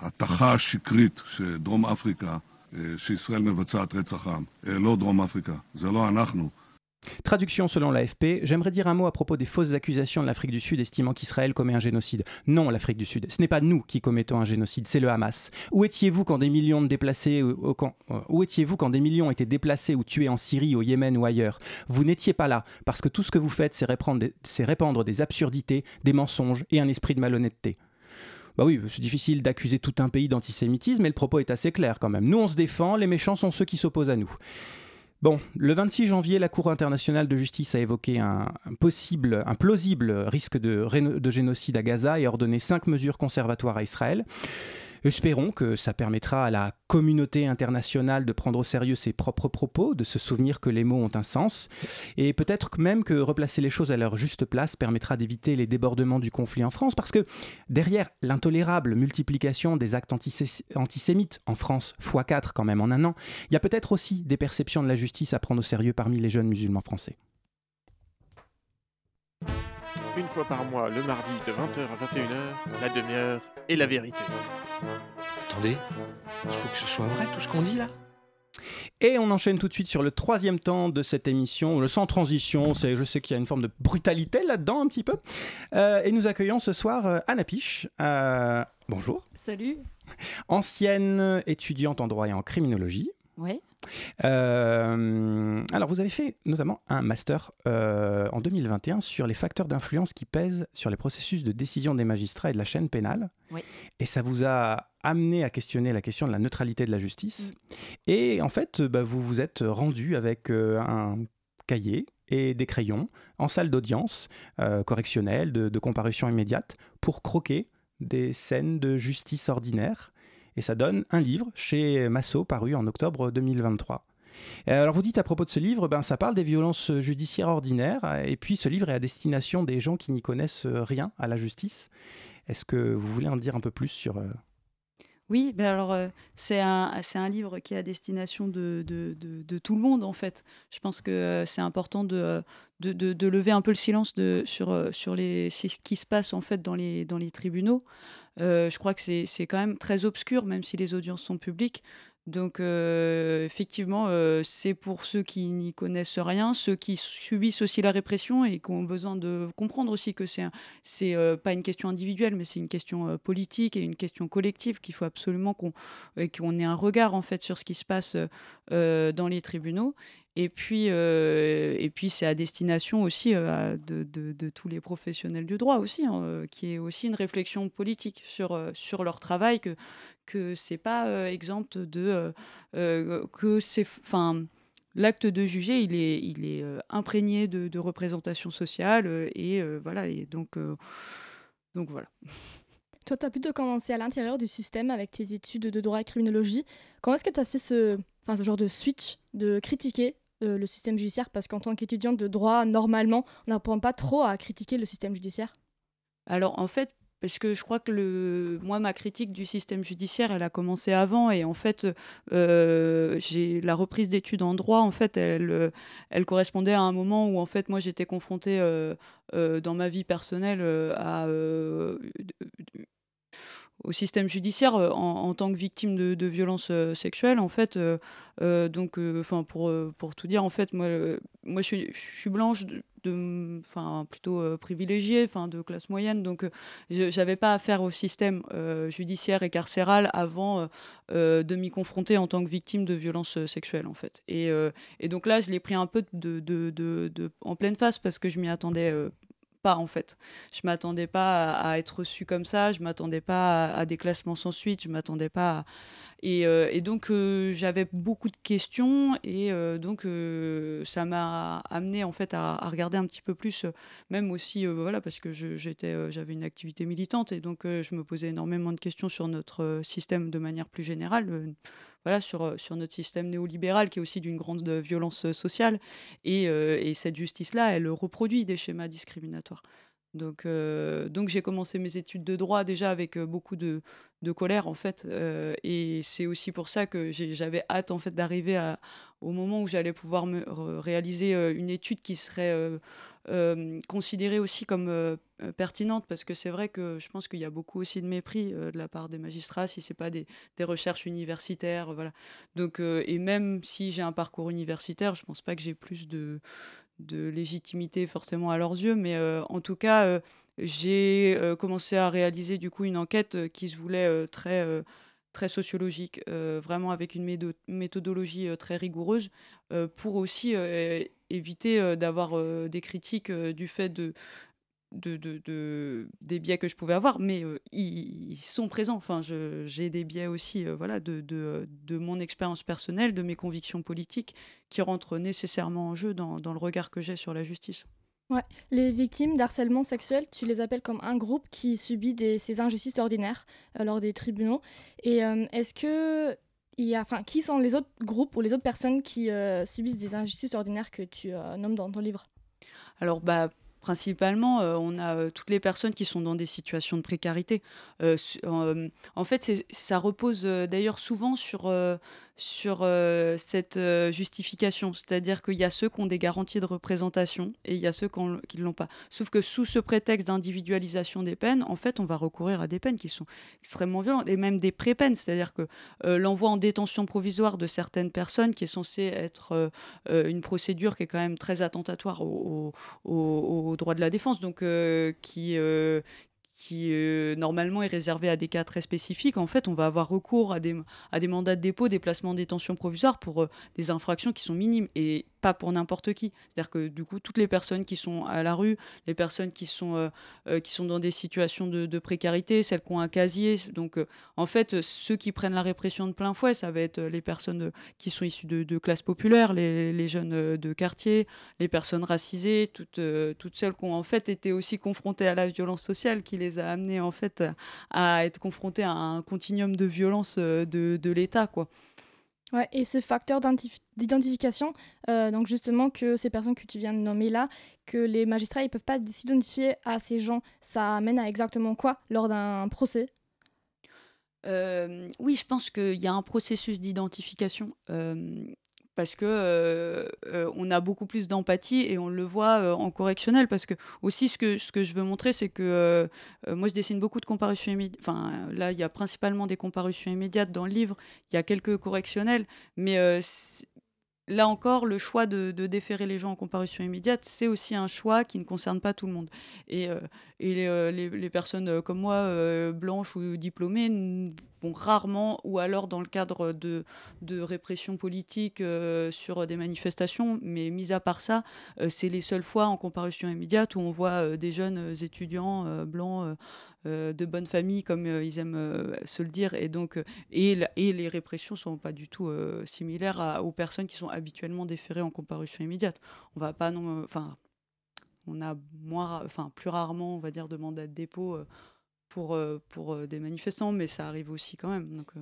ההטחה השקרית שדרום אפריקה, שישראל מבצעת רצח עם. לא דרום אפריקה, זה לא אנחנו, Traduction selon l'AFP, j'aimerais dire un mot à propos des fausses accusations de l'Afrique du Sud estimant qu'Israël commet un génocide. Non, l'Afrique du Sud, ce n'est pas nous qui commettons un génocide, c'est le Hamas. Où étiez-vous quand des millions de déplacés, euh, euh, étaient déplacés ou tués en Syrie, au Yémen ou ailleurs? Vous n'étiez pas là, parce que tout ce que vous faites, c'est répandre des absurdités, des mensonges et un esprit de malhonnêteté. Bah oui, c'est difficile d'accuser tout un pays d'antisémitisme, mais le propos est assez clair quand même. Nous, on se défend, les méchants sont ceux qui s'opposent à nous. Bon, le 26 janvier, la Cour internationale de justice a évoqué un, possible, un plausible risque de, de, génocide à Gaza et ordonné cinq mesures conservatoires à Israël. Espérons que ça permettra à la communauté internationale de prendre au sérieux ses propres propos, de se souvenir que les mots ont un sens, et peut-être même que replacer les choses à leur juste place permettra d'éviter les débordements du conflit en France, parce que derrière l'intolérable multiplication des actes antisémites en France, x4 quand même en un an, il y a peut-être aussi des perceptions de la justice à prendre au sérieux parmi les jeunes musulmans français. Une fois par mois, le mardi de 20h à 21h, la demi-heure et la vérité. Attendez, il faut que ce soit vrai tout ce qu'on dit là et on enchaîne tout de suite sur le troisième temps de cette émission, le sans transition. C'est, je sais qu'il y a une forme de brutalité là-dedans un petit peu. Euh, et nous accueillons ce soir euh, Anna Piche. Euh, bonjour. Salut. Ancienne étudiante en droit et en criminologie. Oui. Euh, alors, vous avez fait notamment un master euh, en 2021 sur les facteurs d'influence qui pèsent sur les processus de décision des magistrats et de la chaîne pénale. Oui. Et ça vous a amené à questionner la question de la neutralité de la justice. Mm. Et en fait, bah, vous vous êtes rendu avec euh, un cahier et des crayons en salle d'audience correctionnelle, de, de comparution immédiate, pour croquer des scènes de justice ordinaire et ça donne un livre chez Massot paru en octobre 2023. Alors vous dites à propos de ce livre, ben, ça parle des violences judiciaires ordinaires, et puis ce livre est à destination des gens qui n'y connaissent rien à la justice. Est-ce que vous voulez en dire un peu plus sur... Euh, oui, ben alors euh, c'est un, un, livre qui est à destination de, de, de, tout le monde en fait. Je pense que euh, c'est important de, lever un peu le silence sur, sur les, ce qui se passe en fait dans les, dans les tribunaux. Euh, je crois que c'est quand même très obscur, même si les audiences sont publiques. Donc euh, effectivement, euh, c'est pour ceux qui n'y connaissent rien, ceux qui subissent aussi la répression et qui ont besoin de comprendre aussi que c'est c'est pas une question individuelle, mais c'est une question politique et une question collective qu'il faut absolument qu'on qu'on ait un regard en fait sur ce qui se passe dans les tribunaux. Et puis, euh, et puis c'est à destination aussi euh, de, tous les professionnels du droit aussi, hein, euh, qui est aussi une réflexion politique sur, sur leur travail, que que c'est pas exempt de que c'est, enfin. L'acte de juger, il est, il est imprégné de, représentation sociale et voilà et donc donc voilà. Toi, tu as plutôt commencé à l'intérieur du système avec tes études de droit et criminologie. Comment est-ce que tu as fait ce, ce genre de switch de critiquer le système judiciaire Parce qu'en tant qu'étudiante de droit, normalement, on n'apprend pas trop à critiquer le système judiciaire. Alors, en fait, parce que je crois que le, moi, ma critique du système judiciaire, elle a commencé avant. Et en fait, euh, j'ai la reprise d'études en droit, en fait, elle, elle correspondait à un moment où, en fait, moi, j'étais confrontée euh, dans ma vie personnelle à au système judiciaire euh, en, tant que victime de, violences euh, sexuelles en fait euh, donc enfin pour pour tout dire en fait moi moi je suis, blanche de enfin plutôt privilégiée enfin de classe moyenne donc j'avais pas affaire au système judiciaire et carcéral avant de m'y confronter en tant que victime de violences sexuelles en fait. Et, et donc là je l'ai pris un peu de, de, de, en pleine face parce que je m'y attendais pas en fait. Je m'attendais pas à, être reçue comme ça, je m'attendais pas à, des classements sans suite, je m'attendais pas et, euh, donc euh, j'avais beaucoup de questions et euh, donc ça m'a amené en fait à, regarder un petit peu plus, même aussi voilà parce que j'avais une activité militante et donc je me posais énormément de questions sur notre système de manière plus générale voilà, sur, sur notre système néolibéral qui est aussi d'une grande violence sociale. Et, et cette justice-là, elle reproduit des schémas discriminatoires. Donc, donc j'ai commencé mes études de droit déjà avec beaucoup de, de colère en fait, et c'est aussi pour ça que j'avais hâte en fait d'arriver au moment où j'allais pouvoir réaliser une étude qui serait considérée aussi comme pertinente, parce que c'est vrai que je pense qu'il y a beaucoup aussi de mépris de la part des magistrats si c'est pas des, des, recherches universitaires, voilà. Donc et même si j'ai un parcours universitaire, je pense pas que j'ai plus de de légitimité forcément à leurs yeux, mais en tout cas, j'ai commencé à réaliser du coup une enquête qui se voulait très très sociologique, vraiment avec une méthodologie très rigoureuse, pour aussi éviter d'avoir des critiques du fait de, de, de, des biais que je pouvais avoir, mais ils, sont présents. Enfin, j'ai des biais aussi voilà, de, mon expérience personnelle, de mes convictions politiques, qui rentrent nécessairement en jeu dans le regard que j'ai sur la justice. Ouais. Les victimes d'harcèlement sexuel, tu les appelles comme un groupe qui subit ces injustices ordinaires lors des tribunaux. Et est-ce que enfin, qui sont les autres groupes ou les autres personnes qui subissent des injustices ordinaires que tu nommes dans ton livre? Alors, bah, Principalement, euh, on a euh, toutes les personnes qui sont dans des situations de précarité. Euh, en fait, ça repose d'ailleurs souvent sur, sur cette justification. C'est-à-dire qu'il y a ceux qui ont des garanties de représentation et il y a ceux qui ne l'ont pas. Sauf que sous ce prétexte d'individualisation des peines, en fait, on va recourir à des peines qui sont extrêmement violentes et même des pré-peines. C'est-à-dire que l'envoi en détention provisoire de certaines personnes, qui est censé être une procédure qui est quand même très attentatoire au, au, droit de la défense, donc qui, qui euh, normalement est réservé à des cas très spécifiques, en fait, on va avoir recours à des, mandats de dépôt, des placements en détention provisoire pour euh, des infractions qui sont minimes. Et pas pour n'importe qui. C'est-à-dire que du coup, toutes les personnes qui sont à la rue, les personnes qui sont, euh, qui sont dans des situations de, précarité, celles qui ont un casier, donc en fait, ceux qui prennent la répression de plein fouet, ça va être les personnes qui sont issues de, classes populaires, les, jeunes de quartier, les personnes racisées, toutes, toutes celles qui ont en fait été aussi confrontées à la violence sociale qui les a amenés en fait à être confrontés à un continuum de violence euh, de, de l'État, quoi. Ouais, et ces facteurs d'identification, euh, donc justement que ces personnes que tu viens de nommer là, que les magistrats ils peuvent pas s'identifier à ces gens, ça amène à exactement quoi lors d'un procès? Euh, oui, je pense qu'il y a un processus d'identification parce que euh, euh, on a beaucoup plus d'empathie et on le voit euh, en correctionnel parce que aussi ce que je veux montrer c'est que moi je dessine beaucoup de comparutions immédiates enfin là il y a principalement des comparutions immédiates dans le livre il y a quelques correctionnels mais Là encore, le choix de, déférer les gens en comparution immédiate, c'est aussi un choix qui ne concerne pas tout le monde. Et, les, personnes comme moi, blanches ou diplômées, vont rarement, ou alors dans le cadre de, de répression politique euh, sur des manifestations, mais mis à part ça, euh, c'est les seules fois en comparution immédiate où on voit euh, des jeunes étudiants blancs de bonne famille, comme ils aiment se le dire, et donc et, les répressions sont pas du tout similaires aux personnes qui sont habituellement déférées en comparution immédiate. On va pas non, enfin, on a moins, enfin plus rarement, on va dire, de mandat de dépôt pour, euh, pour euh, des manifestants, mais ça arrive aussi quand même. Euh.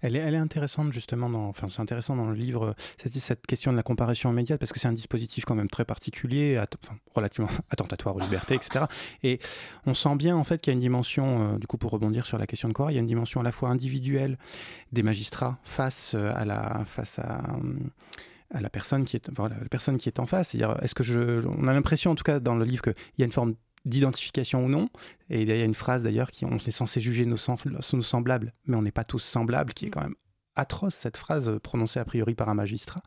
Elle est, elle est, intéressante justement, dans, enfin c'est intéressant dans le livre cette, cette question de la comparaison immédiate parce que c'est un dispositif quand même très particulier, enfin, relativement attentatoire aux libertés, etc. Et on sent bien en fait qu'il y a une dimension, du coup pour rebondir sur la question de Cora, il y a une dimension à la fois individuelle des magistrats face à la, face à la personne qui est, voilà, la personne qui est en face. Est-ce que je, on a l'impression, en tout cas dans le livre, qu'il y a une forme d'identification ou non. Et il y a une phrase d'ailleurs qui on est censé juger nos, nos semblables, mais on n'est pas tous semblables, qui est quand même atroce cette phrase prononcée a priori par un magistrat.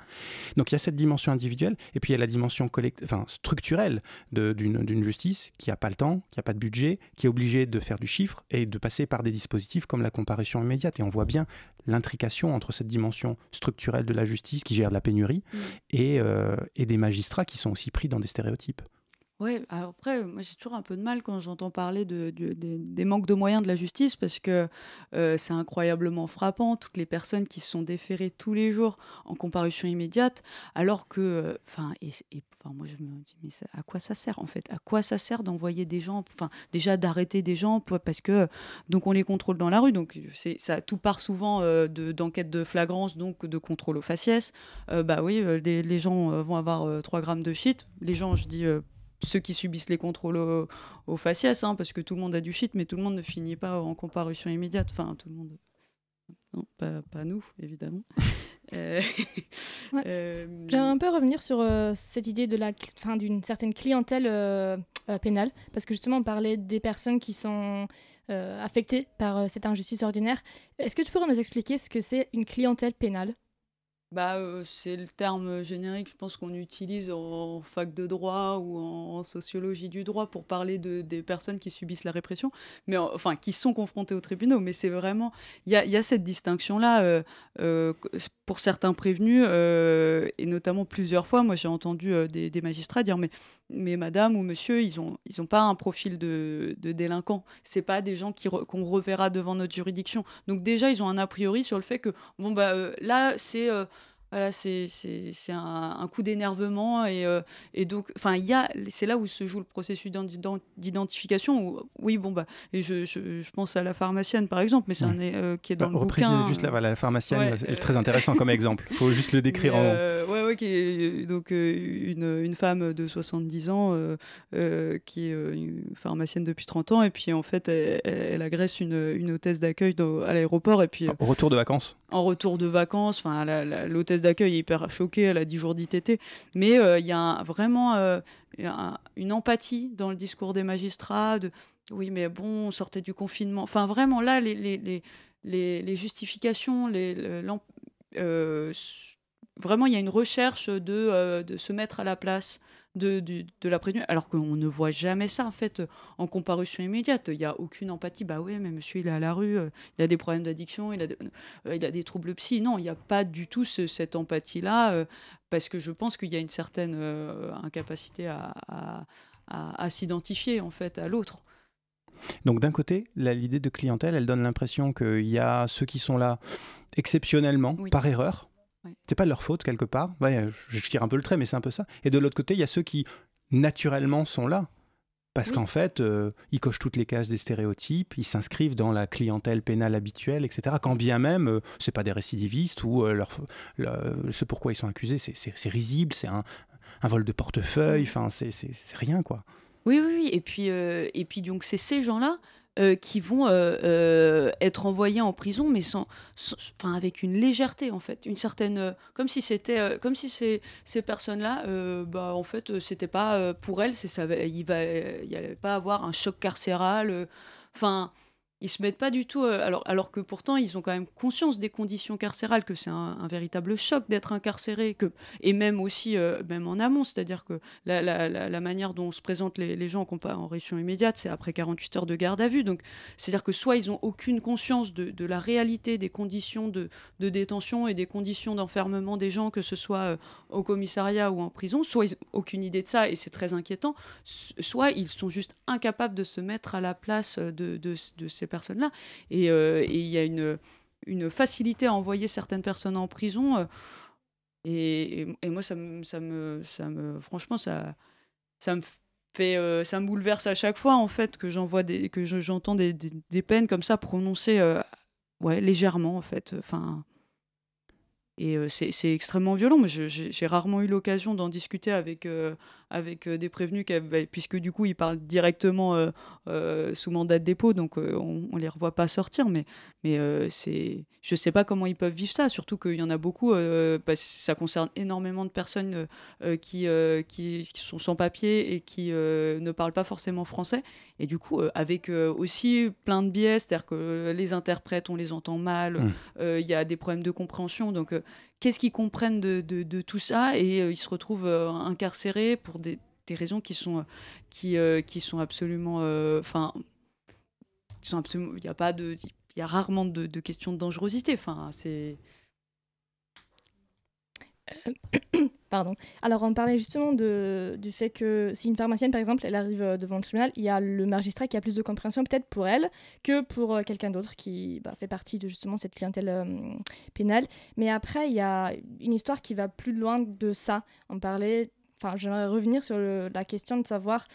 Donc il y a cette dimension individuelle et puis il y a la dimension enfin, structurelle d'une justice qui n'a pas le temps, qui n'a pas de budget, qui est obligée de faire du chiffre et de passer par des dispositifs comme la comparution immédiate. Et on voit bien l'intrication entre cette dimension structurelle de la justice qui gère de la pénurie mmh. et, euh, et des magistrats qui sont aussi pris dans des stéréotypes. Oui, après, moi j'ai toujours un peu de mal quand j'entends parler de, des, manques de moyens de la justice parce que euh, c'est incroyablement frappant, toutes les personnes qui se sont déférées tous les jours en comparution immédiate, alors que, euh, enfin, et, enfin, moi je me dis, mais à quoi ça sert en fait? À quoi ça sert d'envoyer des gens, enfin, déjà d'arrêter des gens parce que, donc on les contrôle dans la rue, donc ça tout part souvent euh, d'enquête de, flagrance, donc de contrôle aux faciès. bah oui, les, les gens vont avoir 3 grammes de shit, les gens, je dis ceux qui subissent les contrôles au, faciès, hein, parce que tout le monde a du shit, mais tout le monde ne finit pas en comparution immédiate. Enfin, tout le monde. Non, pas, nous, évidemment. euh... euh J'aimerais un peu revenir sur euh, cette idée de la, fin, d'une certaine clientèle euh, pénale, parce que justement, on parlait des personnes qui sont affectées par cette injustice ordinaire. Est-ce que tu pourrais nous expliquer ce que c'est une clientèle pénale? Bah, euh, c'est le terme générique, je pense qu'on utilise en fac de droit ou en, sociologie du droit pour parler de, des personnes qui subissent la répression, mais en- enfin qui sont confrontées aux tribunaux. Mais c'est vraiment, il y a, cette distinction-là euh, euh, pour certains prévenus et notamment plusieurs fois. Moi, j'ai entendu des, des magistrats dire mais, mais madame ou monsieur, ils ont, ils ont pas un profil de, de délinquant. C'est pas des gens re- qu'on reverra devant notre juridiction. Donc déjà, ils ont un a priori sur le fait que bon bah euh, là c'est euh, voilà, c'est un, un coup d'énervement et, euh, et donc, enfin, il c'est là où se joue le processus d'ident- d'identification. Oui, bon bah, et je, je, je pense à la pharmacienne par exemple, mais c'est un euh, qui est dans Bah, le bouquin. juste la, voilà, la pharmacienne, Ouais, c'est euh, très intéressant comme exemple. Il faut juste le décrire mais, en. ouais, ouais, qui est donc euh, une, une femme de 70 ans euh, euh, qui est euh, une pharmacienne depuis 30 ans et puis en fait elle, agresse une, une hôtesse d'accueil à l'aéroport et puis euh, Au retour de vacances. en retour de vacances. Enfin, l'hôtesse d'accueil est hyper choquée, elle a 10 jours d'ITT. Mais euh, il y a un- vraiment euh, un- une empathie dans le discours des magistrats. De, oui, mais bon, on sortait du confinement. Enfin, vraiment, là, les, les, les, les- les justifications, les, euh, vraiment, il y a une recherche de, euh, de se mettre à la place de, de la prévenue, alors qu'on ne voit jamais ça, en fait, en comparution immédiate. Il n'y a aucune empathie. Bah oui, mais monsieur, il est à la rue, euh, il a des problèmes d'addiction, il, a des- euh, il a des troubles psy. Non, il n'y a pas du tout ce- cette empathie-là, parce que je pense qu'il y a une certaine incapacité à, à- à- à s'identifier, en fait, à l'autre. Donc d'un côté, l'idée de clientèle, elle donne l'impression qu'il y a ceux qui sont là exceptionnellement, Oui. par erreur. C'est pas de leur faute quelque part. Ouais, je, tire un peu le trait, mais c'est un peu ça. Et de l'autre côté, il y a ceux qui naturellement sont là. Parce Oui. qu'en fait, euh, ils cochent toutes les cases des stéréotypes, ils s'inscrivent dans la clientèle pénale habituelle, etc. Quand bien même, euh, c'est pas des récidivistes ou euh, leur, leur- ce pourquoi ils sont accusés, c'est- risible, c'est un, un vol de portefeuille, enfin, c'est c'est- c'est rien, quoi. Oui, oui, oui. Et puis, euh, et puis donc, c'est ces gens-là euh, qui vont euh, euh, être envoyés en prison, mais sans, enfin, avec une légèreté, en fait. Une certaine. euh, comme si c'était. euh, comme si ces, ces personnes-là, bah, en fait, c'était pas pour elles, ça, il va, y allait pas avoir un choc carcéral. Enfin. Ils se mettent pas du tout. euh, alors, alors que pourtant, ils ont quand même conscience des conditions carcérales, que c'est un, véritable choc d'être incarcéré, que, et même aussi, euh, même en amont, c'est-à-dire que la, la- manière dont se présentent les, les gens en comparution immédiate, c'est après 48 heures de garde à vue. Donc, c'est-à-dire que soit ils ont aucune conscience de, de la réalité des conditions de, de détention et des conditions d'enfermement des gens, que ce soit euh, au commissariat ou en prison, soit ils n'ont aucune idée de ça et c'est très inquiétant, soit ils sont juste incapables de se mettre à la place de, de- de ces personnes-là. Et euh, et il y a une, facilité à envoyer certaines personnes en prison. euh, et, moi, ça me, ça me, franchement, ça, ça me fait, euh, ça me bouleverse à chaque fois en fait que j'envoie j'entends des, peines comme ça prononcées, ouais, légèrement en fait. Enfin, et c'est extrêmement violent. J'ai rarement eu l'occasion d'en discuter avec, avec euh, des prévenus, qui avaient- puisque du coup, ils parlent directement euh, euh, sous mandat de dépôt, donc on ne les revoit pas sortir. Mais, mais c'est, je ne sais pas comment ils peuvent vivre ça, surtout qu'il y en a beaucoup, parce que ça concerne énormément de personnes qui, qui, qui sont sans papier et qui ne parlent pas forcément français. Et du coup, avec aussi plein de biais, c'est-à-dire que les interprètes, on les entend mal, Mm. euh, il y a des problèmes de compréhension. Donc, qu'est-ce qu'ils comprennent de, tout ça Et euh, ils se retrouvent euh, incarcérés pour des, raisons qui sont, euh, qui, qui sont absolument. Enfin, sont absolument. Il n'y a pas de. Il y a rarement de, de questions de dangerosité. Enfin, c'est. Pardon. Alors, on parlait justement du fait que si une pharmacienne, par exemple, elle arrive euh, devant le tribunal, il y a le magistrat qui a plus de compréhension peut-être pour elle que pour euh, quelqu'un d'autre qui bah, fait partie de justement cette clientèle euh, pénale. Mais après, il y a une histoire qui va plus loin de ça. On parlait, enfin, j'aimerais revenir sur la question de savoir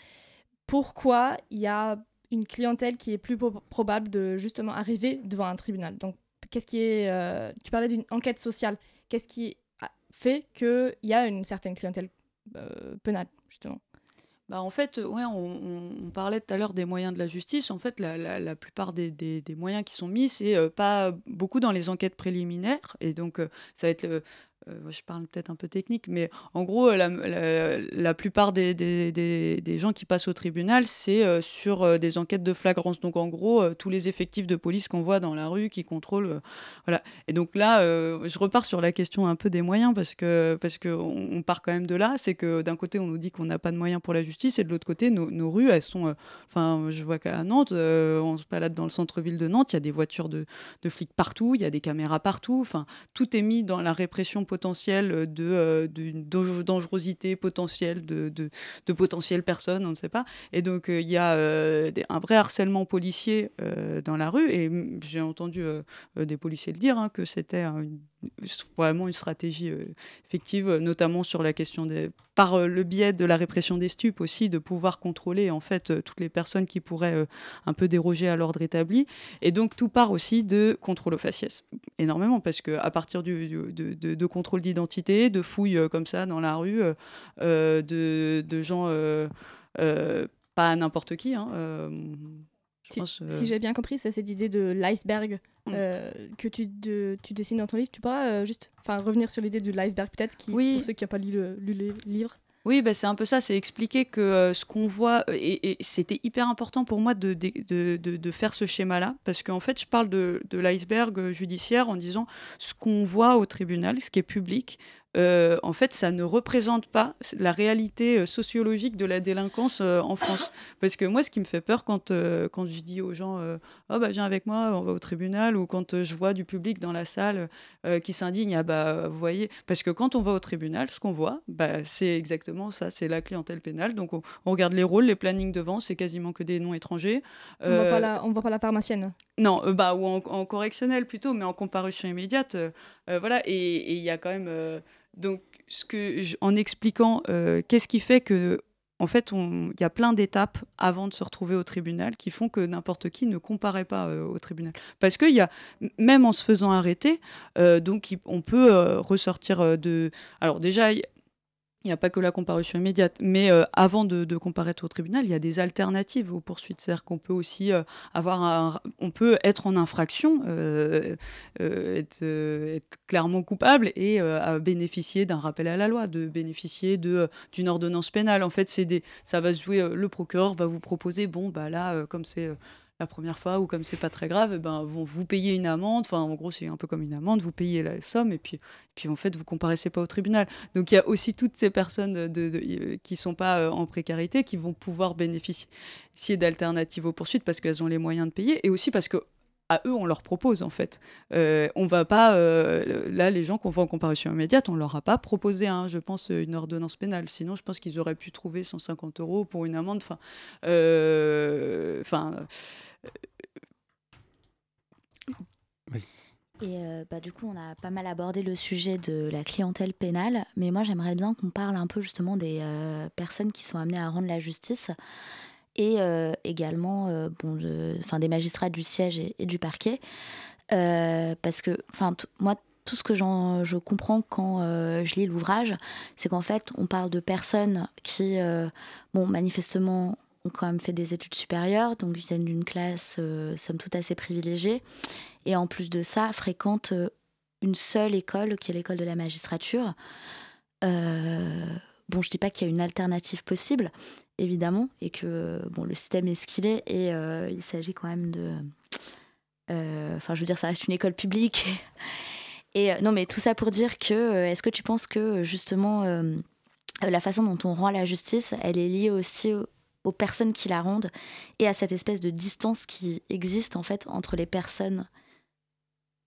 pourquoi il y a une clientèle qui est plus pro- probable de justement arriver devant un tribunal. Donc, qu'est-ce qui est. tu parlais d'une enquête sociale. Qu'est-ce qui fait qu'il y a une certaine clientèle euh, pénale, justement Bah en fait, euh, ouais, on, parlait tout à l'heure des moyens de la justice. En fait, la, la- plupart des, des- moyens qui sont mis, c'est euh, pas beaucoup dans les enquêtes préliminaires. Et donc, euh, ça va être euh, je parle peut-être un peu technique, mais en gros, la, plupart des, gens qui passent au tribunal, c'est euh, sur euh, des enquêtes de flagrance. Donc en gros, tous les effectifs de police qu'on voit dans la rue, qui contrôlent. voilà. Et donc là, je repars sur la question un peu des moyens, parce que parce que part quand même de là. C'est que d'un côté, on nous dit qu'on n'a pas de moyens pour la justice, et de l'autre côté, nos, rues, elles sont. Enfin, je vois qu'à Nantes, on se balade dans le centre-ville de Nantes, il y a des voitures de, de flics partout, il y a des caméras partout. Enfin, tout est mis dans la répression potentielle de euh, d'une dange- dangerosité potentielle de, de, de potentielles personnes, on ne sait pas. Et donc euh, il y a euh, un vrai harcèlement policier euh, dans la rue. Et mm, j'ai entendu euh, euh, des policiers le dire hein, que c'était vraiment une stratégie euh, effective, euh, notamment sur la question des par euh, le biais de la répression des stupes aussi, de pouvoir contrôler en fait toutes les personnes qui pourraient un peu déroger à l'ordre établi. Et donc tout part aussi de contrôle aux faciès, énormément, parce que à partir du, de, contrôle d'identité, de fouilles comme ça dans la rue, de, de gens pas n'importe qui. hein, euh, je Si, j'ai bien compris, c'est cette idée de l'iceberg euh, que tu, de- tu dessines dans ton livre. Tu pourras euh, juste revenir sur l'idée de l'iceberg, peut-être, Oui. pour ceux qui n'ont pas lu le, lu le livre. Oui, bah, c'est un peu ça, c'est expliquer que euh, ce qu'on voit, et, et c'était hyper important pour moi de, de, de- de- de faire ce schéma-là, parce qu'en fait, je parle de, l'iceberg judiciaire en disant ce qu'on voit au tribunal, ce qui est public, euh, en fait, ça ne représente pas la réalité euh, sociologique de la délinquance euh, en France. Parce que moi, ce qui me fait peur quand, euh, quand je dis aux gens Oh, bah, viens avec moi, on va au tribunal, ou quand je vois du public dans la salle qui s'indigne, ah bah, vous voyez. Parce que quand on va au tribunal, ce qu'on voit, bah, c'est exactement ça c'est la clientèle pénale. Donc, on, on regarde les rôles, les plannings devant, c'est quasiment que des noms étrangers. On ne voit pas la- pharmacienne. non, bah, ou en, en correctionnel plutôt, mais en comparution immédiate. voilà, et il y a quand même. Donc, ce que en expliquant euh, qu'est-ce qui fait que. En fait, il y a plein d'étapes avant de se retrouver au tribunal qui font que n'importe qui ne comparaît pas euh, au tribunal. Parce qu'il y a, même en se faisant arrêter, euh, donc on peut ressortir de. Alors, déjà, il n'y a pas que la comparution immédiate, mais euh, avant de, comparaître au tribunal, il y a des alternatives aux poursuites. C'est-à-dire qu'on peut aussi euh, avoir un, on peut être en infraction, euh, être, clairement coupable et bénéficier d'un rappel à la loi, de bénéficier d'une ordonnance pénale. En fait, c'est des, ça va se jouer. le procureur va vous proposer, bon bah là, comme c'est la première fois ou comme c'est pas très grave, eh ben, vont vous payer une amende. Enfin, en gros, c'est un peu comme une amende. Vous payez la somme et puis, puis en fait, vous comparaissez pas au tribunal. Donc, il y a aussi toutes ces personnes de, de- qui sont pas euh, en précarité qui vont pouvoir bénéficier d'alternatives aux poursuites parce qu'elles ont les moyens de payer et aussi parce que à eux, on leur propose en fait. Euh, on va pas, euh, là, les gens qu'on voit en comparution immédiate, on leur a pas proposé, hein, je pense, une ordonnance pénale. Sinon, je pense qu'ils auraient pu trouver 150 euros pour une amende. Enfin, euh, enfin, Et euh, bah, du coup, on a pas mal abordé le sujet de la clientèle pénale, mais moi j'aimerais bien qu'on parle un peu justement des personnes qui sont amenées à rendre la justice et euh, également euh, bon, enfin, des magistrats du siège et, du parquet. Euh, parce que moi, tout ce que je comprends quand je lis l'ouvrage, c'est qu'en fait, on parle de personnes qui, bon, manifestement, ont quand même fait des études supérieures, donc viennent d'une classe, euh, somme toute, assez privilégiée, et en plus de ça, fréquentent une seule école, qui est l'école de la magistrature. Bon, je dis pas qu'il y a une alternative possible, évidemment, et que bon, le système est ce qu'il est, et euh, il s'agit quand même de... euh, Enfin, je veux dire, ça reste une école publique. Et euh, non, mais tout ça pour dire que, est-ce que tu penses que justement, la façon dont on rend la justice, elle est liée aussi au- aux personnes qui la rendent et à cette espèce de distance qui existe en fait entre les personnes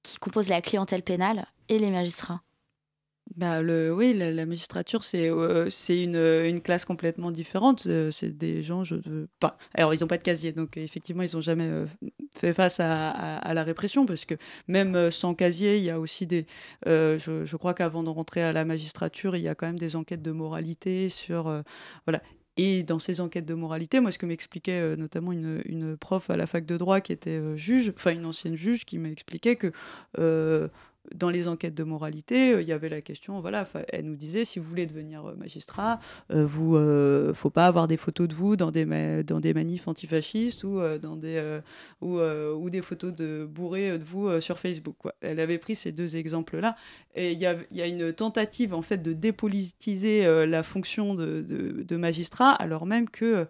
qui composent la clientèle pénale et les magistrats? Bah, le, oui, la, magistrature, c'est euh, une, une classe complètement différente. Euh, c'est des gens, je, euh, pas, alors ils n'ont pas de casier, donc euh, effectivement, ils n'ont jamais euh, fait face à, la répression, parce que même euh, sans casier, il y a aussi des... euh, je, crois qu'avant de rentrer à la magistrature, il y a quand même des enquêtes de moralité sur... euh, voilà. Et dans ces enquêtes de moralité, moi, ce que m'expliquait euh, notamment une, une prof à la fac de droit qui était euh, juge, enfin une ancienne juge, qui m'expliquait que... euh, dans les enquêtes de moralité, euh, il y avait la question, voilà, elle nous disait, si vous voulez devenir euh, magistrat, euh, vous, euh, faut pas avoir des photos de vous dans des, dans des manifs antifascistes ou, euh, dans des, ou, ou des photos de bourrés de vous sur Facebook. Elle avait pris ces deux exemples-là. Et il y a, une tentative, en fait, de dépolitiser la fonction de- de magistrat, alors même que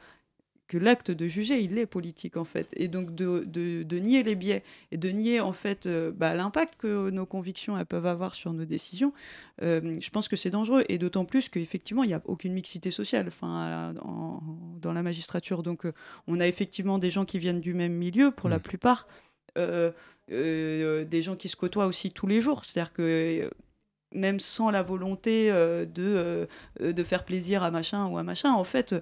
que l'acte de juger, il est politique en fait. Et donc de, de- de nier les biais et de nier en fait euh, bah, l'impact que nos convictions elles peuvent avoir sur nos décisions, euh, je pense que c'est dangereux. Et d'autant plus qu'effectivement, il n'y a aucune mixité sociale enfin, en- dans la magistrature. Donc euh, on a effectivement des gens qui viennent du même milieu pour la plupart. euh, euh, des gens qui se côtoient aussi tous les jours. C'est-à-dire que même sans la volonté euh, de, euh, euh, de faire plaisir à machin ou à machin, en fait,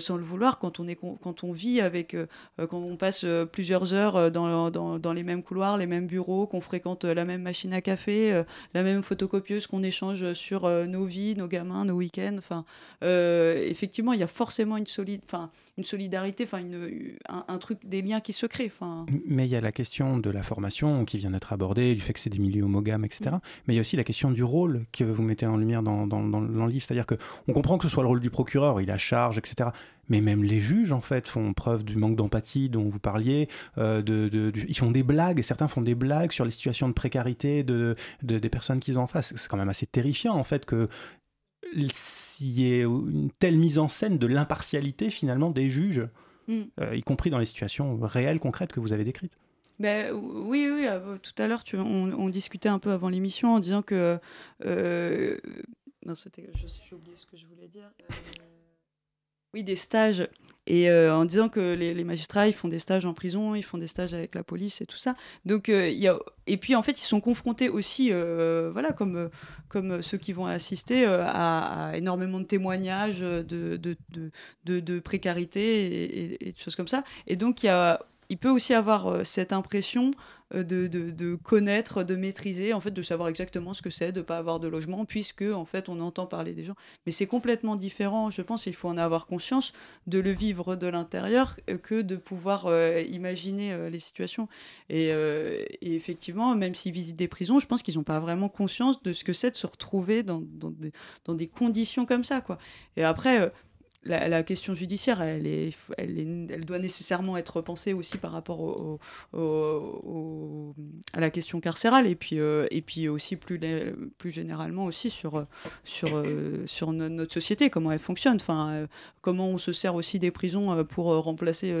sans le vouloir, quand on, est, quand vit avec, quand on passe plusieurs heures dans, les mêmes couloirs, les mêmes bureaux, qu'on fréquente la même machine à café, la même photocopieuse, qu'on échange sur nos vies, nos gamins, nos week-ends, enfin, effectivement, il y a forcément une, solide, une solidarité, enfin, une, un, un truc, des liens qui se créent. Enfin, Mais il y a la question de la formation qui vient d'être abordée, du fait que c'est des milieux homogames, etc. Mm. Mais il y a aussi la question du rôle que vous mettez en lumière dans, dans, dans- dans le livre. C'est-à-dire qu'on comprend que ce soit le rôle du procureur, il a charge, etc. Mais même les juges, en fait, font preuve du manque d'empathie dont vous parliez. euh, de, ils font des blagues, et certains font des blagues sur les situations de précarité de- des personnes qu'ils ont en face. C'est quand même assez terrifiant, en fait, que s'il y ait une telle mise en scène de l'impartialité, finalement, des juges, Mm. euh, y compris dans les situations réelles, concrètes que vous avez décrites. Ben, oui, oui, euh, tout à l'heure, on, on discutait un peu avant l'émission en disant que. euh, non, c'était. J'ai oublié ce que je voulais dire. Oui, des stages. Et euh, en disant que les, magistrats, ils font des stages en prison, ils font des stages avec la police et tout ça. Donc, euh, y a... Et puis, en fait, ils sont confrontés aussi, euh, voilà, comme, comme ceux qui vont assister, euh, à, énormément de témoignages de, de, de, précarité et, et- et de choses comme ça. Et donc, il y a il peut aussi avoir euh, cette impression euh, de, de- connaître, de maîtriser, en fait, de savoir exactement ce que c'est de ne pas avoir de logement, puisque en fait, on entend parler des gens. Mais c'est complètement différent, je pense, il faut en avoir conscience, de le vivre de l'intérieur euh, que de pouvoir imaginer les situations. Et, effectivement, même s'ils visitent des prisons, je pense qu'ils n'ont pas vraiment conscience de ce que c'est de se retrouver dans, dans des, dans des conditions comme ça. Quoi. Et après... la, question judiciaire, elle, est, elle, doit nécessairement être pensée aussi par rapport à la question carcérale et puis, euh, et puis aussi plus, plus généralement aussi sur, sur, euh, sur no- notre société, comment elle fonctionne, enfin, euh, comment on se sert aussi des prisons pour remplacer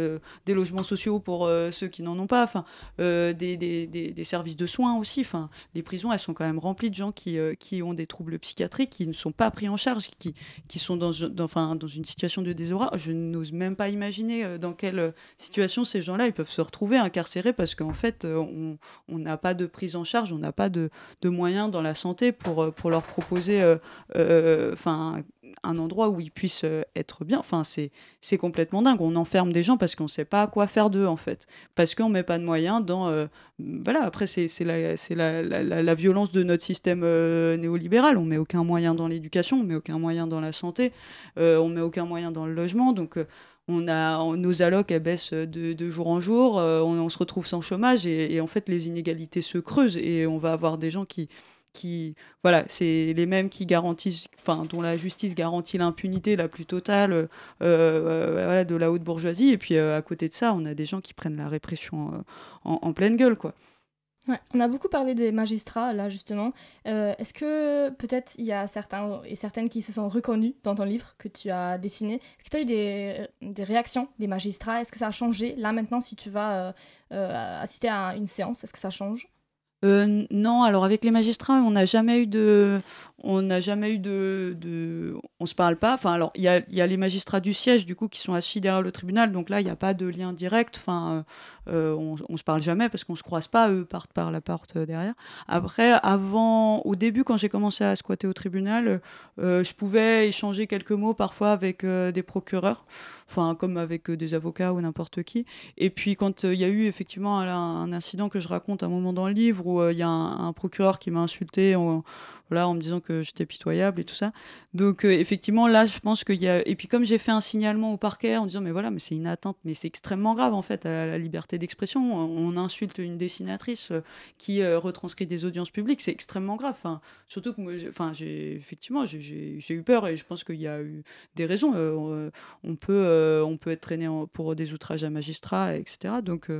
des logements sociaux pour ceux qui n'en ont pas, enfin, des, des, des- services de soins aussi. Enfin, les prisons, elles sont quand même remplies de gens qui, qui ont des troubles psychiatriques, qui ne sont pas pris en charge, qui, qui sont dans, dans, enfin, dans situation de désaura. Je n'ose même pas imaginer euh, dans quelle situation ces gens-là ils peuvent se retrouver incarcérés parce qu'en fait, euh, on n'a pas de prise en charge, on n'a pas de, moyens dans la santé pour, euh, pour leur proposer euh, euh, enfin, un endroit où ils puissent euh, être bien. Enfin, c'est complètement dingue. On enferme des gens parce qu'on ne sait pas quoi faire d'eux, en fait. Parce qu'on ne met pas de moyens dans... euh, voilà, après, c'est la, la, la, la- violence de notre système euh, néolibéral. On met aucun moyen dans l'éducation, on met aucun moyen dans la santé, on met aucun moyen dans le logement. Donc... on a nos allocs elles baissent de, de jour en jour, on, se retrouve sans chômage et en fait les inégalités se creusent et on va avoir des gens qui qui voilà c'est les mêmes qui garantissent enfin dont la justice garantit l'impunité la plus totale euh, euh, de la haute bourgeoisie. Et puis euh, à côté de ça on a des gens qui prennent la répression en, pleine gueule quoi. On a beaucoup parlé des magistrats, là, justement. Est-ce que peut-être il y a certains et certaines qui se sont reconnus dans ton livre que tu as dessiné? Est-ce que tu as eu des, réactions des magistrats? Est-ce que ça a changé Là, maintenant, si tu vas assister à une séance, est-ce que ça change? Non, alors avec les magistrats, on n'a jamais eu de, on n'a jamais eu de, de, on se parle pas. Enfin, alors il y a, y a les magistrats du siège du coup qui sont assis derrière le tribunal, donc là il n'y a pas de lien direct. Enfin, euh, on, on se parle jamais parce qu'on se croise pas. Eux partent par la porte euh, derrière. Après, avant, au début quand j'ai commencé à squatter au tribunal, euh, je pouvais échanger quelques mots parfois avec des procureurs. enfin comme avec des avocats ou n'importe qui. Et puis quand il y a eu effectivement un, incident que je raconte à un moment dans le livre où il y a un, un procureur qui m'a insulté voilà, en me disant que j'étais pitoyable et tout ça. Donc euh, effectivement là, je pense qu'il y a et puis comme j'ai fait un signalement au parquet en disant mais voilà, mais c'est une atteinte, mais c'est extrêmement grave en fait à la liberté d'expression. On insulte une dessinatrice euh, qui euh, retranscrit des audiences publiques, c'est extrêmement grave. Surtout que enfin, j'ai effectivement j'ai- eu peur et je pense qu'il y a eu des raisons. On peut on peut être traîné pour des outrages à magistrats, etc. Donc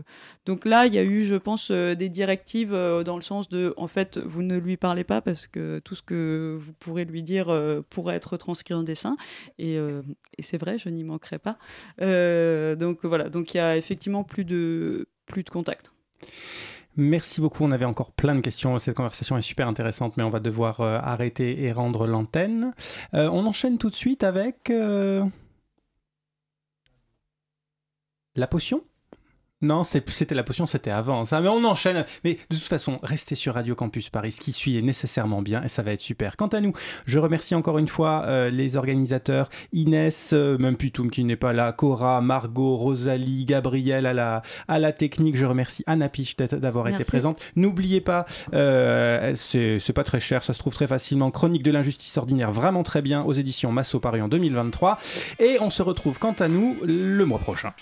donc là, il y a eu, je pense, des directives dans le sens de en fait, vous ne lui parlez pas parce que tout ce que vous pourrez lui dire euh, pourrait être transcrit en dessin. Et, euh, et c'est vrai, je n'y manquerai pas. Euh, donc voilà, donc il y a effectivement plus de plus de contact. Merci beaucoup. On avait encore plein de questions. Cette conversation est super intéressante, mais on va devoir euh, arrêter et rendre l'antenne. Euh, on enchaîne tout de suite avec euh, la potion. Non, c'était la potion, c'était avant. Ça, mais on enchaîne. Mais de toute façon, restez sur Radio Campus Paris. Ce qui suit est nécessairement bien et ça va être super. Quant à nous, je remercie encore une fois euh, les organisateurs Inès, euh, même Putoum qui n'est pas là, Cora, Margot, Rosalie, Gabriel à la, à la technique. Je remercie Anna Piche d'avoir été présente. N'oubliez pas, euh, c'est c'est pas très cher, ça se trouve très facilement. Chronique de l'injustice ordinaire, vraiment très bien, aux éditions Masso Paris en 2023. Et on se retrouve quant à nous le mois prochain.